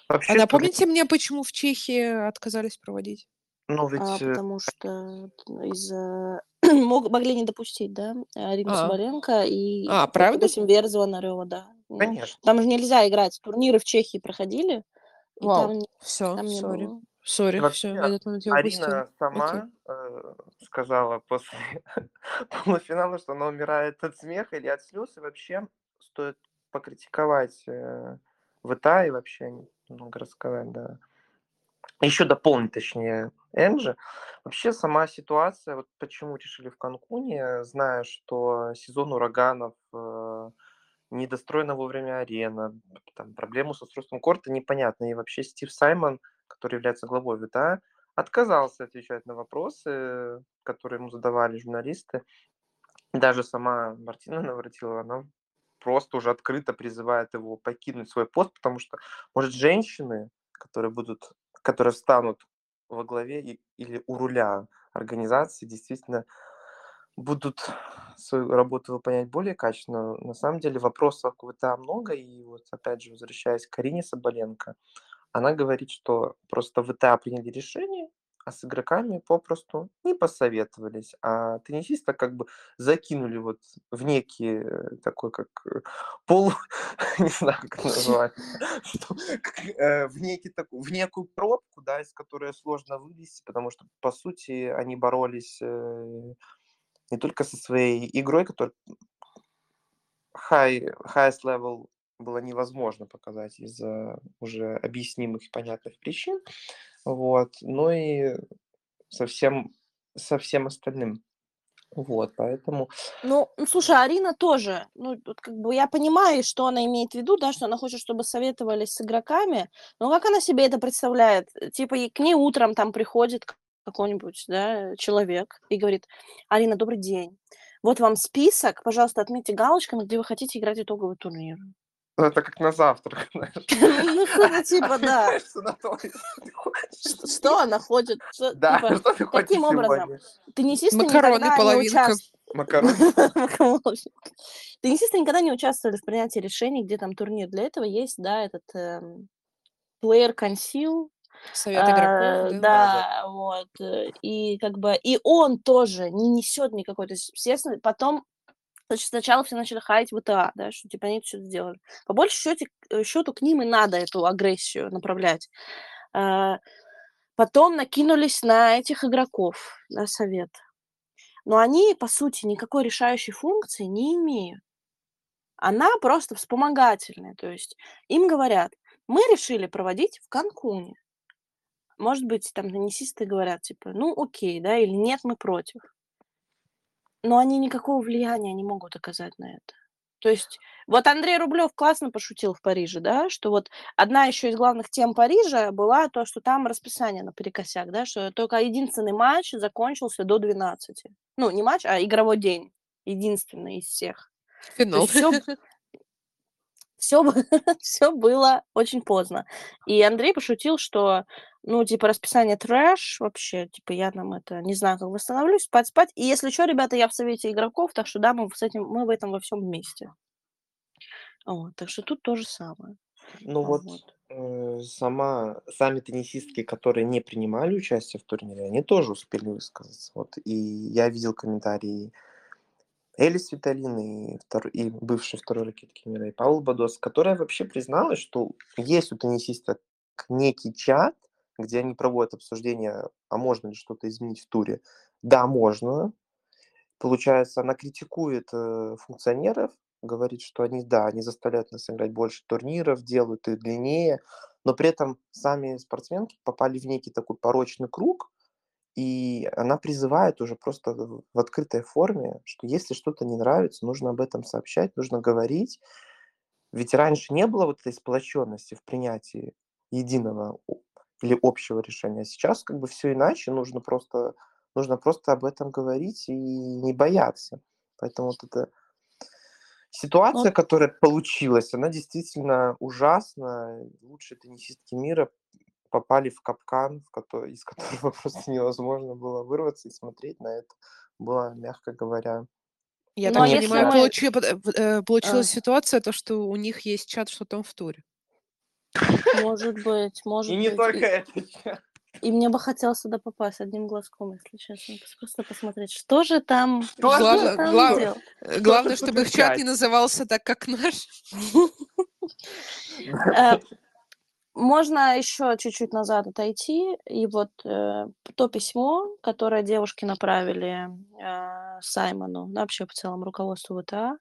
S1: Вообще, а напомните мне, почему в Чехии отказались проводить?
S2: Ну, ведь... А, потому что из-за... могли не допустить, да, Арину а. Соболенко и,
S1: а, правда?
S2: допустим, Верзова Нарева, да.
S3: Конечно.
S2: Там же нельзя играть. Турниры в Чехии проходили,
S1: и Вау. там все, там не сори. было. Сори, все, в этот
S3: момент я Арина сама э, сказала после полуфинала, что она умирает от смеха или от слез, и вообще стоит покритиковать э, ВТА и вообще много рассказать, да. Еще дополнить, точнее, Энджи. Вообще сама ситуация, вот почему решили в Канкуне, зная, что сезон ураганов э, недостроена вовремя арена, там, проблему с устройством корта непонятно. И вообще Стив Саймон, который является главой ВТА, отказался отвечать на вопросы, которые ему задавали журналисты. Даже сама Мартина Навратилова, она просто уже открыто призывает его покинуть свой пост, потому что, может, женщины, которые будут, которые встанут во главе или у руля организации, действительно будут свою работу выполнять более качественно. На самом деле вопросов к ВТА много, и вот опять же, возвращаясь к Карине Соболенко, она говорит, что просто ВТА приняли решение, а с игроками попросту не посоветовались, а теннисиста как бы закинули вот в некий э, такой как э, пол, не знаю, как это назвать, э, в, некий такой, в некую пробку, да, из которой сложно вылезти, потому что, по сути, они боролись не только со своей игрой, которая high, highest level было невозможно показать из-за уже объяснимых и понятных причин, вот, но и со всем, со всем остальным. Вот, поэтому...
S2: Ну, слушай, Арина тоже, ну, тут как бы я понимаю, что она имеет в виду, да, что она хочет, чтобы советовались с игроками, но как она себе это представляет? Типа, к ней утром там приходит какой-нибудь, да, человек и говорит, Алина, добрый день. Вот вам список, пожалуйста, отметьте галочками, где вы хотите играть итоговый турнир.
S3: Ну, это как на завтрак,
S2: Ну, что-то типа, да. Что она хочет?
S3: Да, типа, что ты хочешь
S2: Каким образом? Теннисисты
S1: Макароны половинка.
S3: Макароны.
S2: Теннисисты никогда не участвовали в принятии решений, где там турнир. Для этого есть, да, этот эм, player conceal,
S1: Совет игроков,
S2: а, да? вот. Э, и как бы и он тоже не несет никакой, то есть, естественно, потом Значит, сначала все начали хаять ВТА, да, что типа они все сделали. По большей счете, э, счету к ним и надо эту агрессию направлять. А, потом накинулись на этих игроков, на совет. Но они, по сути, никакой решающей функции не имеют. Она просто вспомогательная. То есть им говорят, мы решили проводить в Канкуне. Может быть, там теннисисты говорят, типа, ну окей, да, или нет, мы против. Но они никакого влияния не могут оказать на это. То есть вот Андрей Рублев классно пошутил в Париже, да, что вот одна еще из главных тем Парижа была то, что там расписание наперекосяк, да, что только единственный матч закончился до 12. Ну, не матч, а игровой день. Единственный из всех.
S1: Финал.
S2: Все, все, все было очень поздно. И Андрей пошутил, что, ну, типа, расписание трэш вообще, типа, я нам это, не знаю, как восстановлюсь, спать, спать. И если что, ребята, я в совете игроков, так что, да, мы с этим, мы в этом во всем вместе. Вот, так что тут то же самое.
S3: Ну вот, вот э, сама, сами теннисистки, которые не принимали участие в турнире, они тоже успели высказаться. Вот, и я видел комментарии Элис Виталин и, втор... и бывший второй ракетки мира, и Паул Бадос, которая вообще призналась, что есть у теннисиста некий чат, где они проводят обсуждение, а можно ли что-то изменить в туре. Да, можно. Получается, она критикует э, функционеров, говорит, что они, да, они заставляют нас играть больше турниров, делают их длиннее, но при этом сами спортсменки попали в некий такой порочный круг, и она призывает уже просто в открытой форме, что если что-то не нравится, нужно об этом сообщать, нужно говорить. Ведь раньше не было вот этой сплоченности в принятии единого или общего решения. А сейчас как бы все иначе, нужно просто, нужно просто об этом говорить и не бояться. Поэтому вот эта ситуация,
S2: Ну,
S3: которая получилась, она действительно ужасна. Лучшие теннисистки мира попали в капкан, из которого просто невозможно было вырваться и смотреть на это было, мягко говоря,
S1: Я
S2: ну,
S1: так
S2: а
S1: понимаю,
S2: мы...
S1: получи- э, э,
S2: А,
S1: получилась ситуация, то, что у них есть чат, что там в туре.
S2: может быть,
S3: И
S2: может
S3: не
S2: быть.
S3: только
S2: И,
S3: это.
S2: и мне бы хотелось туда попасть одним глазком, если честно. Просто посмотреть, что же там,
S3: Что
S2: что
S3: же
S2: там
S1: глав-
S2: делать.
S1: э, главное, чтобы их чат не назывался так, как наш.
S2: Э, Можно еще чуть-чуть назад отойти, и вот э, то письмо, которое девушки направили э, Саймону, да, вообще в целом руководству ВТА,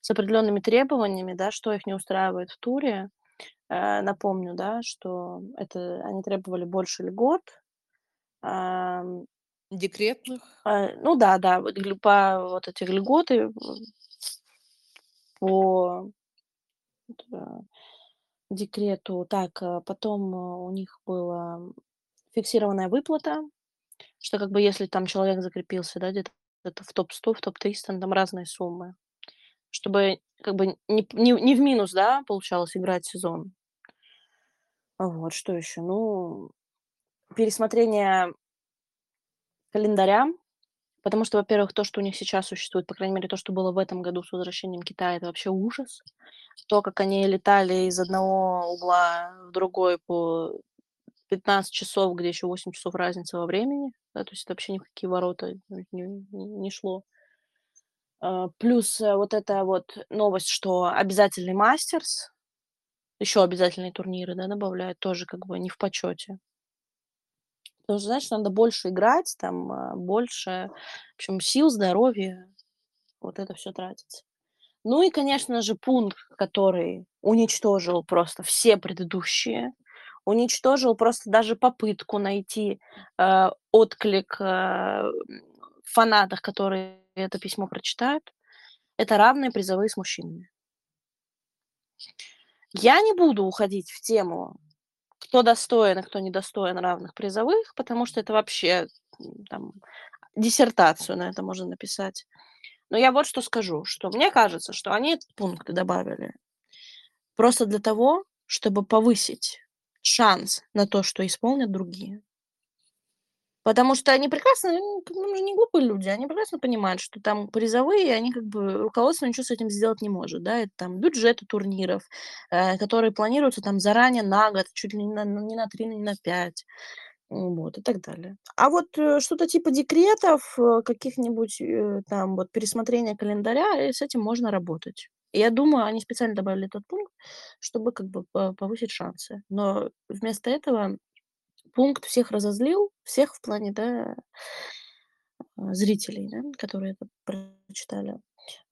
S2: с определенными требованиями, да, что их не устраивает в туре. Э, напомню, да, что это они требовали больше льгот. ам,
S1: Декретных.
S2: э, ну да, да, по вот эти льготы э, по э, декрету. Так, э, потом э, у них была фиксированная выплата, что как бы если там человек закрепился, да, где-то это в топ-100, в топ-300, там разные суммы, чтобы как бы не, не, не в минус, да, получалось играть сезон. Вот, что еще? Ну, пересмотрение календаря, потому что, во-первых, то, что у них сейчас существует, по крайней мере, то, что было в этом году с возвращением Китая, это вообще ужас. То, как они летали из одного угла в другой по 15 часов, где еще 8 часов разница во времени, да, то есть это вообще ни в какие ворота не, не- не шло. А, Плюс э, вот эта вот новость, что обязательный мастерс, еще обязательные турниры, да, добавляют, тоже как бы не в почете. Потому что, знаешь, надо больше играть, там а, больше, в общем, сил, здоровья, вот это все тратится. Ну и, конечно же, пункт, который уничтожил просто все предыдущие, уничтожил просто даже попытку найти э, отклик э, в фанатах, которые это письмо прочитают, это равные призовые с мужчинами. Я не буду уходить в тему, кто достоин и кто недостоин равных призовых, потому что это вообще там, диссертацию на это можно написать. Но я вот что скажу, что мне кажется, что они этот пункт добавили просто для того, чтобы повысить шанс на то, что исполнят другие. Потому что они прекрасно, ну, ну, не глупые люди, они прекрасно понимают, что там призовые, они как бы, руководство ничего с этим сделать не может, да, это там бюджеты турниров, э, которые планируются там заранее на год, чуть ли не на, не на 3, не на 5, вот, и так далее. А вот э, что-то типа декретов, э, каких-нибудь э, там вот пересмотрения календаря, э, с этим можно работать. И Я думаю, они специально добавили этот пункт, чтобы как бы по- повысить шансы. Но вместо этого пункт всех разозлил, всех в плане, да, а, зрителей, да, которые это прочитали.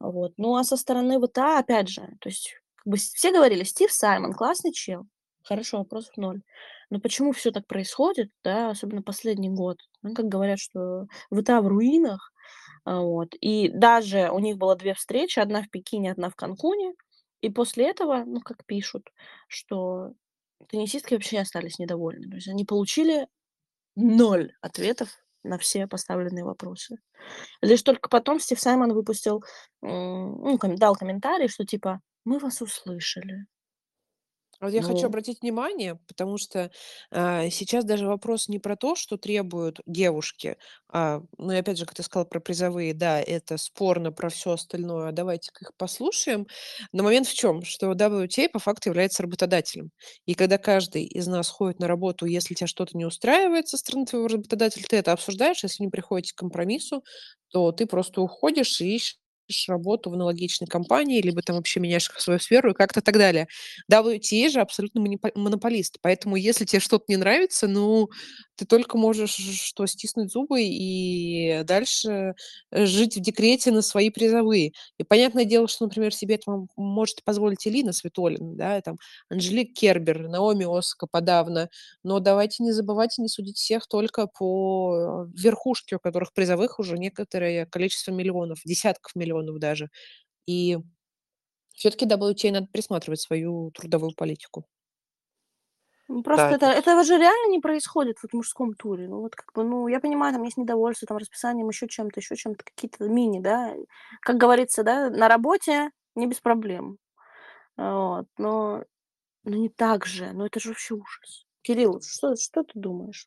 S2: Вот. Ну, а со стороны ВТА, опять же, то есть как бы все говорили, Стив Саймон, классный чел, хорошо, вопросов ноль. Но почему все так происходит, да, особенно последний год? Ну, как говорят, что ВТА в руинах, а, вот. И даже у них было две встречи, одна в Пекине, одна в Канкуне. И после этого, ну, как пишут, что теннисистки вообще остались недовольны. То есть они получили ноль ответов на все поставленные вопросы. Лишь только потом Стив Саймон выпустил, ну, дал комментарий, что типа «Мы вас услышали».
S1: Вот я хочу
S2: Ну,
S1: обратить внимание, потому что а, сейчас даже вопрос не про то, что требуют девушки, а, ну и опять же, как ты сказал про призовые, да, это спорно про все остальное, а давайте-ка их послушаем. Но момент в чем, что WTA по факту является работодателем. И когда каждый из нас ходит на работу, если тебя что-то не устраивает со стороны твоего работодателя, ты это обсуждаешь, если не приходите к компромиссу, то ты просто уходишь и ищешь работу в аналогичной компании, либо там вообще меняешь свою сферу и как-то так далее. WTA же абсолютно монопо- монополист, поэтому если тебе что-то не нравится, ну, ты только можешь что, стиснуть зубы и дальше э, жить в декрете на свои призовые. И понятное дело, что, например, себе это может позволить Элина Светолина, да, там, Анжелик Кербер, Наоми Осака подавно, но давайте не забывать и не судить всех только по верхушке, у которых призовых уже некоторое количество миллионов, десятков миллионов даже. И все-таки WTA надо присматривать свою трудовую политику.
S2: Ну, просто это, это этого же реально не происходит вот в мужском туре. Ну, вот как бы, ну, я понимаю, там есть недовольство, там, расписанием, еще чем-то, еще чем-то, какие-то мини, да. Как говорится, да, на работе не без проблем. Вот, но, но не так же, ну, это же вообще ужас. Кирилл, что, что ты думаешь?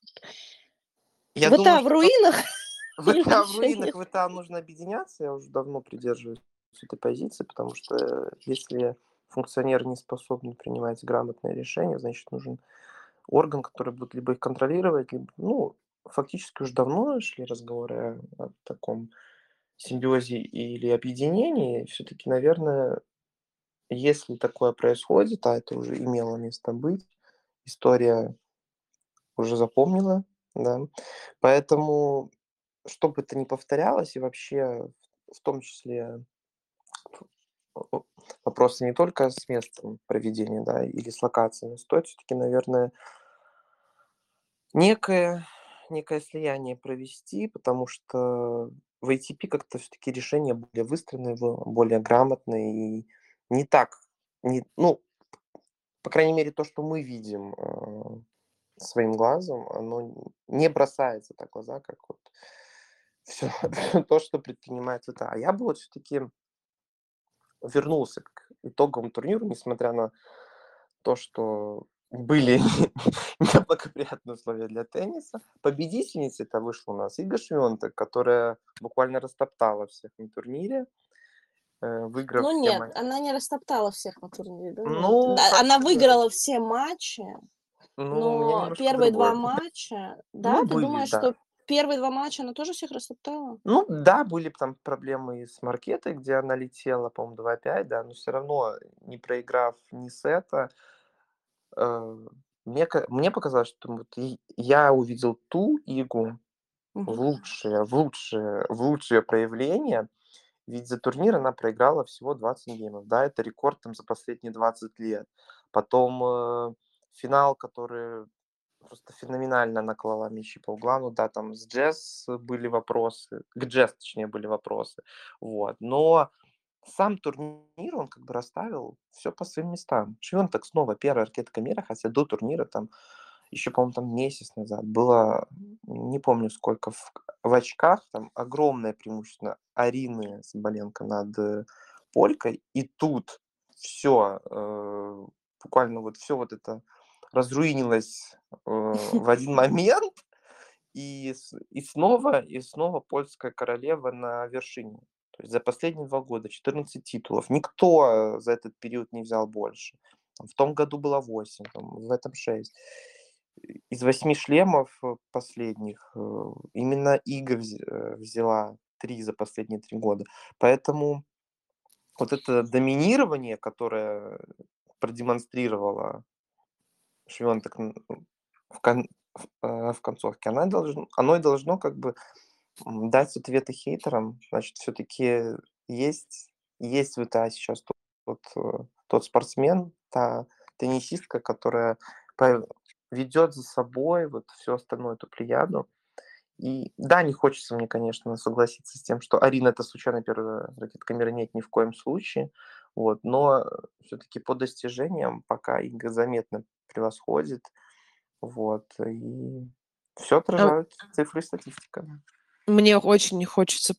S3: Я
S2: ВТА
S3: думаю,
S2: в руинах?
S3: В ВТА в руинах, в ВТА нужно объединяться, я уже давно придерживаюсь этой позиции, потому что если функционеры не способны принимать грамотные решения, значит, нужен орган, который будет либо их контролировать, либо, ну, фактически уже давно шли разговоры о, о таком симбиозе или объединении. Все-таки, наверное, если такое происходит, а это уже имело место быть, история уже запомнила, да, поэтому, чтобы это не повторялось, и вообще, в том числе, вопросы не только с местом проведения, да, или с локациями, стоит все-таки, наверное, некое, некое слияние провести, потому что в ATP как-то все-таки решения более выстроенные, более грамотные и не так, не, ну, по крайней мере, то, что мы видим э, своим глазом, оно не бросается так в глаза, как вот все то, что предпринимает это. А я бы вот все-таки вернулся к итоговому турниру, несмотря на то, что были неблагоприятные условия для тенниса. Победительницей это вышла у нас Ига Швионтек, которая буквально растоптала всех на турнире, э, выиграв
S2: Ну нет,
S3: матчи.
S2: она не растоптала всех на турнире. да.
S3: Ну,
S2: Да, она
S3: сказать.
S2: выиграла все матчи,
S3: Ну,
S2: но первые два
S3: другое.
S2: матча, да,
S3: Ну,
S2: ты
S3: были,
S2: думаешь,
S3: да.
S2: что первые два матча она тоже всех растоптала?
S3: Ну да, были там проблемы и с Маркетой, где она летела, по-моему, 2-5, да, но все равно, не проиграв ни сета, э, мне, мне показалось, что вот я увидел ту игру в лучшее, в лучшее, в лучшее проявление, ведь за турнир она проиграла всего 20 геймов, да, это рекорд там за последние 20 лет. Потом э, финал, который просто феноменально наклала мячи по углам. Ну да, там с Джесс были вопросы, к Джесс, точнее, были вопросы. Вот. Но сам турнир, он как бы расставил все по своим местам. так снова первая ракетка мира, хотя до турнира там еще, по-моему, там месяц назад было, не помню сколько, в, в очках, там огромное преимущество Арины Соболенко над э, Полькой, и тут все, э, буквально вот все вот это разруинилось в один момент, и, и снова, и снова польская королева на вершине. То есть за последние два года 14 титулов. Никто э, за этот период не взял больше. В том году было 8, там, в этом 6. Из восьми шлемов э, последних э, именно Ига вз- э, взяла три за последние три года. Поэтому вот это доминирование, которое продемонстрировала Швентек в, кон- в, э, в концовке, она должно, оно и должно как бы дать ответы хейтерам. Значит, все-таки есть, есть в ИТА сейчас тот, тот, э, тот спортсмен, та теннисистка, которая ведет за собой вот всю остальную эту плеяду. И да, не хочется мне, конечно, согласиться с тем, что Арина это случайно первая ракетка мира, нет, ни в коем случае. Вот, но все-таки по достижениям пока Ига заметно превосходит. Вот, и все
S1: А
S3: отражают цифры и статистика.
S1: Мне очень хочется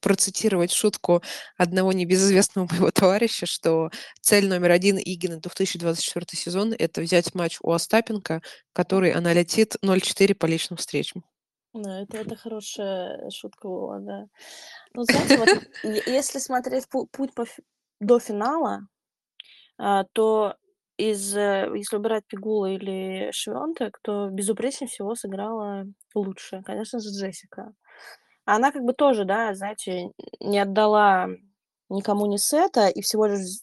S1: процитировать шутку одного небезызвестного моего товарища, что цель номер один Иги на 2024 сезон – это взять матч у Остапенко, который она летит 0-4 по личным встречам.
S2: Ну, это, это хорошая шутка была, да. Ну, знаете, вот если смотреть пу- путь по до финала, а, то из, э, если убирать Пигула или Швионтек, то безупречнее всего сыграла лучше, конечно же, Джессика. Она как бы тоже, да, знаете, не отдала никому ни сета и всего лишь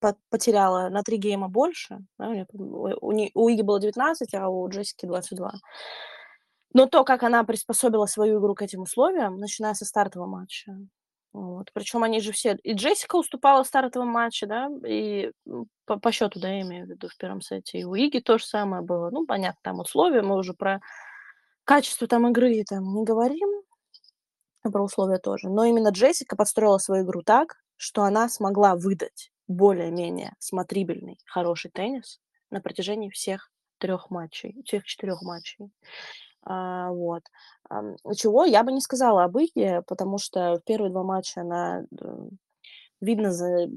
S2: по- потеряла на три гейма больше. да, у, там, у, у Иги было 19, а у Джессики 22. Но то, как она приспособила свою игру к этим условиям, начиная со стартового матча. Вот. Причем они же все... И Джессика уступала в стартовом матче, да, и по, по счету, да, я имею в виду, в первом сете. И у Иги то же самое было. Ну, понятно, там условия, мы уже про качество там игры там не говорим, про условия тоже. Но именно Джессика подстроила свою игру так, что она смогла выдать более-менее смотрибельный, хороший теннис на протяжении всех трех матчей, всех четырех матчей. А, вот. Чего я бы не сказала об Иге, потому что в первые два матча она видно за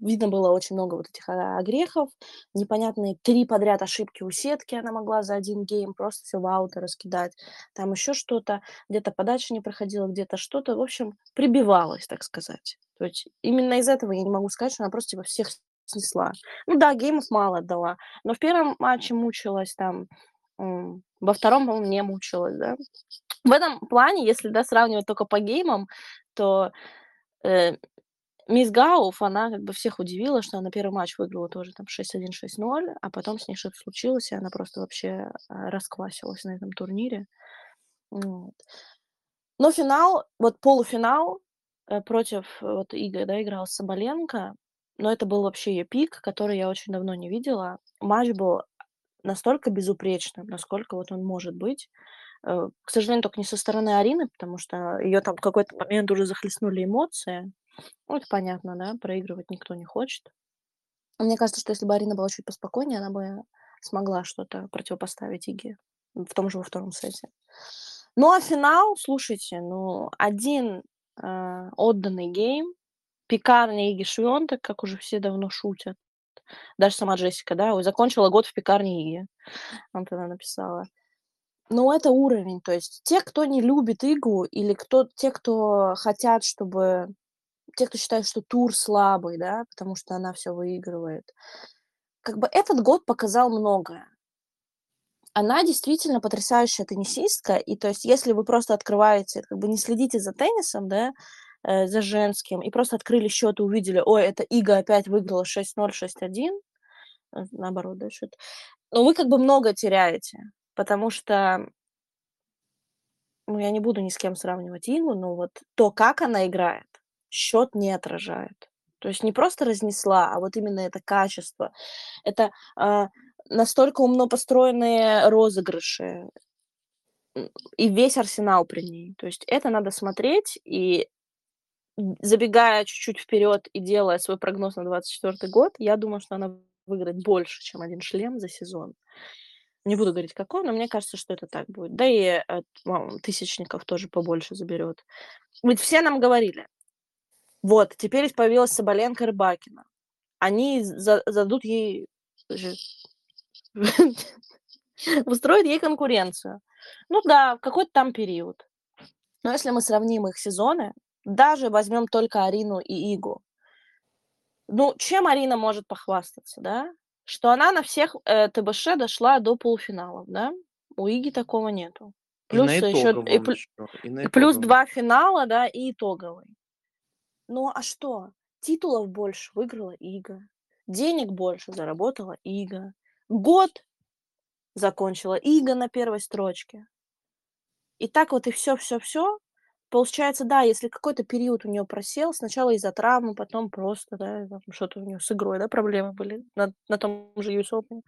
S2: видно было очень много вот этих а, огрехов, непонятные три подряд ошибки у сетки она могла за один гейм просто все в ауты раскидать, там еще что-то, где-то подача не проходила, где-то что-то, в общем, прибивалась, так сказать. То есть именно из этого я не могу сказать, что она просто типа всех снесла. Ну да, геймов мало отдала, но в первом матче мучилась там, во втором, по-моему, не мучилась, да. В этом плане, если, да, сравнивать только по геймам, то э, Мисс Гауф, она как бы всех удивила, что она первый матч выиграла тоже там 6-1, 6-0, а потом с ней что-то случилось, и она просто вообще а, расквасилась на этом турнире. Вот. Но финал, вот полуфинал э, против вот Иго, да, играл Соболенко, но это был вообще ее пик, который я очень давно не видела. Матч был настолько безупречным, насколько вот он может быть. Э, к сожалению, только не со стороны Арины, потому что ее там в какой-то момент уже захлестнули эмоции. Ну, это понятно, да, проигрывать никто не хочет. Мне кажется, что если бы Арина была чуть поспокойнее, она бы смогла что-то противопоставить Иге в том же во втором сете. Ну, а финал, слушайте, ну, один э, отданный гейм, пекарня Иги Швентек, как уже все давно шутят. Даже сама Джессика, да, ой, закончила год в пекарне Иги. Он тогда написала. Ну, это уровень, то есть те, кто не любит Игу, или кто, те, кто хотят, чтобы те, кто считает, что тур слабый, да, потому что она все выигрывает. Как бы этот год показал многое. Она действительно потрясающая теннисистка, и то есть если вы просто открываете, как бы не следите за теннисом, да, э, за женским, и просто открыли счет и увидели, ой, это Ига опять выиграла 6-0, 6-1, э, наоборот, да, счет, но вы как бы много теряете, потому что ну, я не буду ни с кем сравнивать Игу, но вот то, как она играет, счет не отражает. То есть не просто разнесла, а вот именно это качество. Это а, настолько умно построенные розыгрыши и весь арсенал при ней. То есть это надо смотреть и забегая чуть-чуть вперед и делая свой прогноз на 24 год, я думаю, что она выиграет больше, чем один шлем за сезон. Не буду говорить, какой, но мне кажется, что это так будет. Да и от тысячников тоже побольше заберет. Ведь все нам говорили, вот, теперь появилась Соболенко Рыбакина. Они за зададут ей устроят ей конкуренцию. Ну да, в какой-то там период. Но если мы сравним их сезоны, даже возьмем только Арину и Игу, ну, чем Арина может похвастаться, да? Что она на всех э, ТБШ дошла до полуфиналов, да? У Иги такого нету. Плюс и еще, и, еще, и, и плюс два финала, да, и итоговый. Ну а что? Титулов больше выиграла Ига. Денег больше заработала Ига. Год закончила Ига на первой строчке. И так вот и все, все, все. Получается, да, если какой-то период у нее просел, сначала из-за травмы, потом просто, да, что-то у нее с игрой, да, проблемы были на, на том же US Open,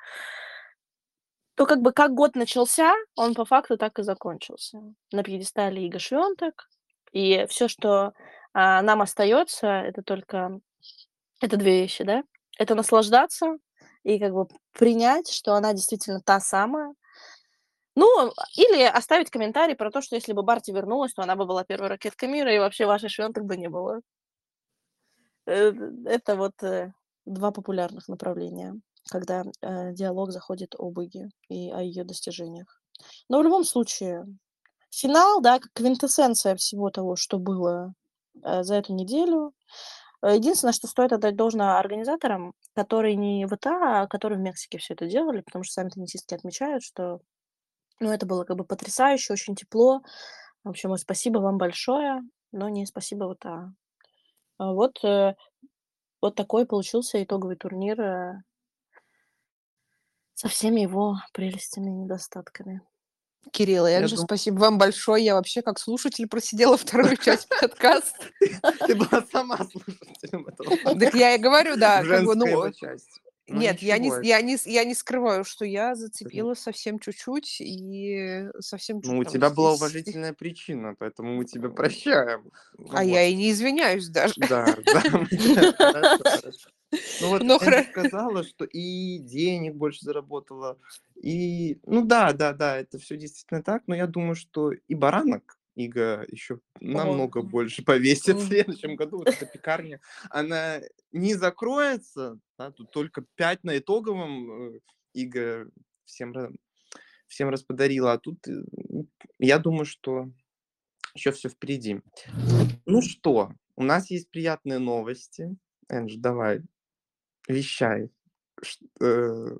S2: то как бы как год начался, он по факту так и закончился. На пьедестале Ига Швентек, и все, что а, нам остается, это только это две вещи, да? Это наслаждаться и как бы принять, что она действительно та самая. Ну, или оставить комментарий про то, что если бы Барти вернулась, то она бы была первой ракеткой мира, и вообще вашей швенток бы не было. Э, это вот э, два популярных направления, когда э, диалог заходит об Иге и о ее достижениях. Но в любом случае, финал, да, как квинтэссенция всего того, что было за эту неделю. Единственное, что стоит отдать должное организаторам, которые не в ИТА, а которые в Мексике все это делали, потому что сами теннисистки отмечают, что ну, это было как бы потрясающе, очень тепло. В общем, спасибо вам большое, но не спасибо в ИТА. А вот, э, вот такой получился итоговый турнир со всеми его прелестями и недостатками.
S1: Кирилл и Энджи,
S3: дум...
S1: спасибо вам большое. Я вообще как слушатель просидела вторую часть подкаста.
S3: Ты была сама слушателем этого.
S1: Так я и говорю, да.
S3: Как бы,
S1: ну,
S3: часть.
S1: Ну, Нет, я не, я, не, я не скрываю, что я зацепила совсем чуть-чуть и совсем чуть
S3: Ну, у тебя здесь... была уважительная причина, поэтому мы тебя прощаем.
S1: Ну, а вот. я и не извиняюсь даже.
S3: Да, да. Ну вот Но Энди сказала, что и денег больше заработала, и... Ну да, да, да, это все действительно так, но я думаю, что и баранок Ига еще намного О. больше повесит в следующем году. Вот эта пекарня, она не закроется, да, тут только 5 на итоговом э, Ига всем, всем расподарила, а тут э, я думаю, что еще все впереди. Ну что, у нас есть приятные новости. Эндж, давай, вещай. Э,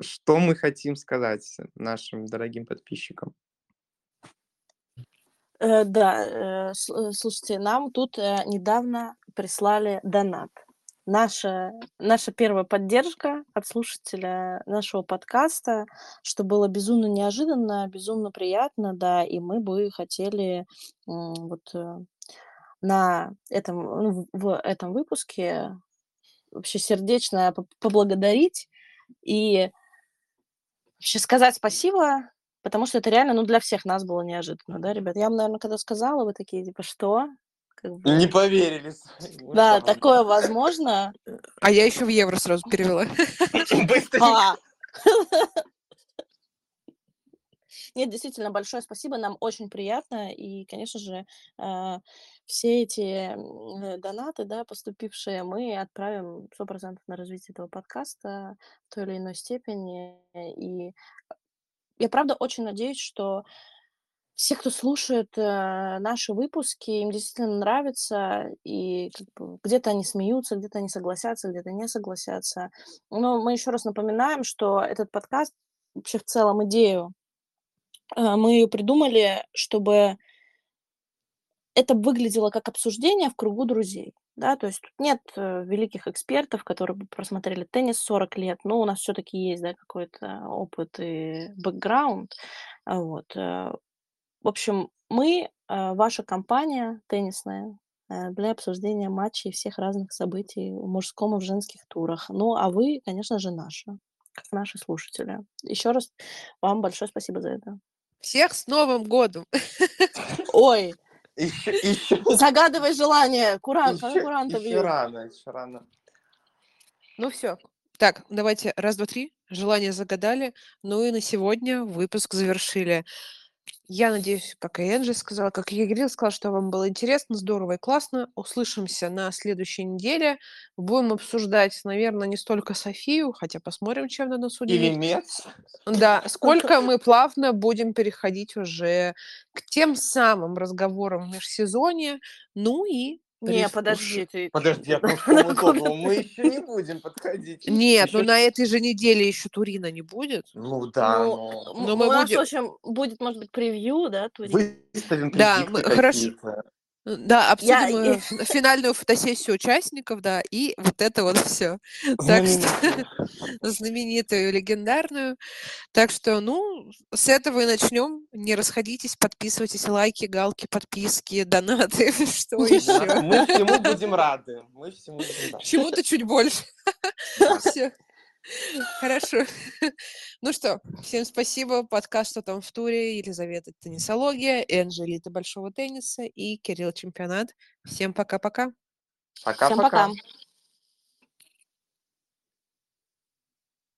S3: что мы хотим сказать нашим дорогим подписчикам?
S2: Э, да, э, э, слушайте, нам тут недавно прислали донат. Наша, наша первая поддержка от слушателя нашего подкаста, что было безумно неожиданно, безумно приятно, да, и мы бы хотели вот на этом, ну, в этом выпуске вообще сердечно поблагодарить и вообще сказать спасибо Потому что это реально, ну, для всех нас было неожиданно, да, ребят? Я вам, наверное, когда сказала, вы такие, типа, что?
S3: Как бы... Не поверили.
S2: Да, такое возможно.
S1: А я еще в евро сразу перевела.
S2: А. Нет, действительно, большое спасибо, нам очень приятно, и, конечно же, э, все эти э, донаты, да, поступившие, мы отправим 100% на развитие этого подкаста в той или иной степени, и я правда очень надеюсь, что все, кто слушает э, наши выпуски, им действительно нравится, и как бы, где-то они смеются, где-то они согласятся, где-то не согласятся. Но мы еще раз напоминаем, что этот подкаст, вообще в целом идею, э, мы ее придумали, чтобы это выглядело как обсуждение в кругу друзей. Да, то есть тут нет э, великих экспертов, которые бы просмотрели теннис 40 лет, но у нас все-таки есть да, какой-то опыт и бэкграунд. А вот. Э, в общем, мы, э, ваша компания теннисная, э, для обсуждения матчей всех разных событий в мужском и в женских турах. Ну, а вы, конечно же, наши, как наши слушатели. Еще раз вам большое спасибо за это.
S1: Всех с Новым годом!
S2: Ой,
S3: еще, еще...
S2: Загадывай желание. Курант, еще, куранта
S3: еще рано, еще рано.
S1: Ну все. Так, давайте раз, два, три. Желание загадали. Ну и на сегодня выпуск завершили. Я надеюсь, как и Энджи сказала, как и Игорь сказал, что вам было интересно, здорово и классно. Услышимся на следующей неделе. Будем обсуждать, наверное, не столько Софию, хотя посмотрим, чем на нас удивит.
S3: Или Мец.
S1: Да, сколько мы плавно будем переходить уже к тем самым разговорам в межсезонье. Ну и
S2: не, подожди,
S3: ты... Подожди, я мы еще не будем подходить.
S1: Нет, ну на этой же неделе еще Турина не будет.
S3: Ну да, но...
S2: но мы будем... в общем, будет, может быть, превью, да,
S3: Турина? Выставим
S1: Да, хорошо. Да, обсудим я... Э, финальную фотосессию участников, да, и вот это вот все. Так что знаменитую, легендарную. Так что, ну, с этого и начнем. Не расходитесь, подписывайтесь, лайки, галки, подписки, донаты, что еще.
S3: Мы всему будем рады. Мы всему будем рады.
S1: Чему-то чуть больше. Все. Хорошо. Ну что, всем спасибо. Подкаст «Что там в туре?» Елизавета «Теннисология», Энджи «Элита большого тенниса» и Кирилл «Чемпионат». Всем пока-пока.
S3: Пока-пока.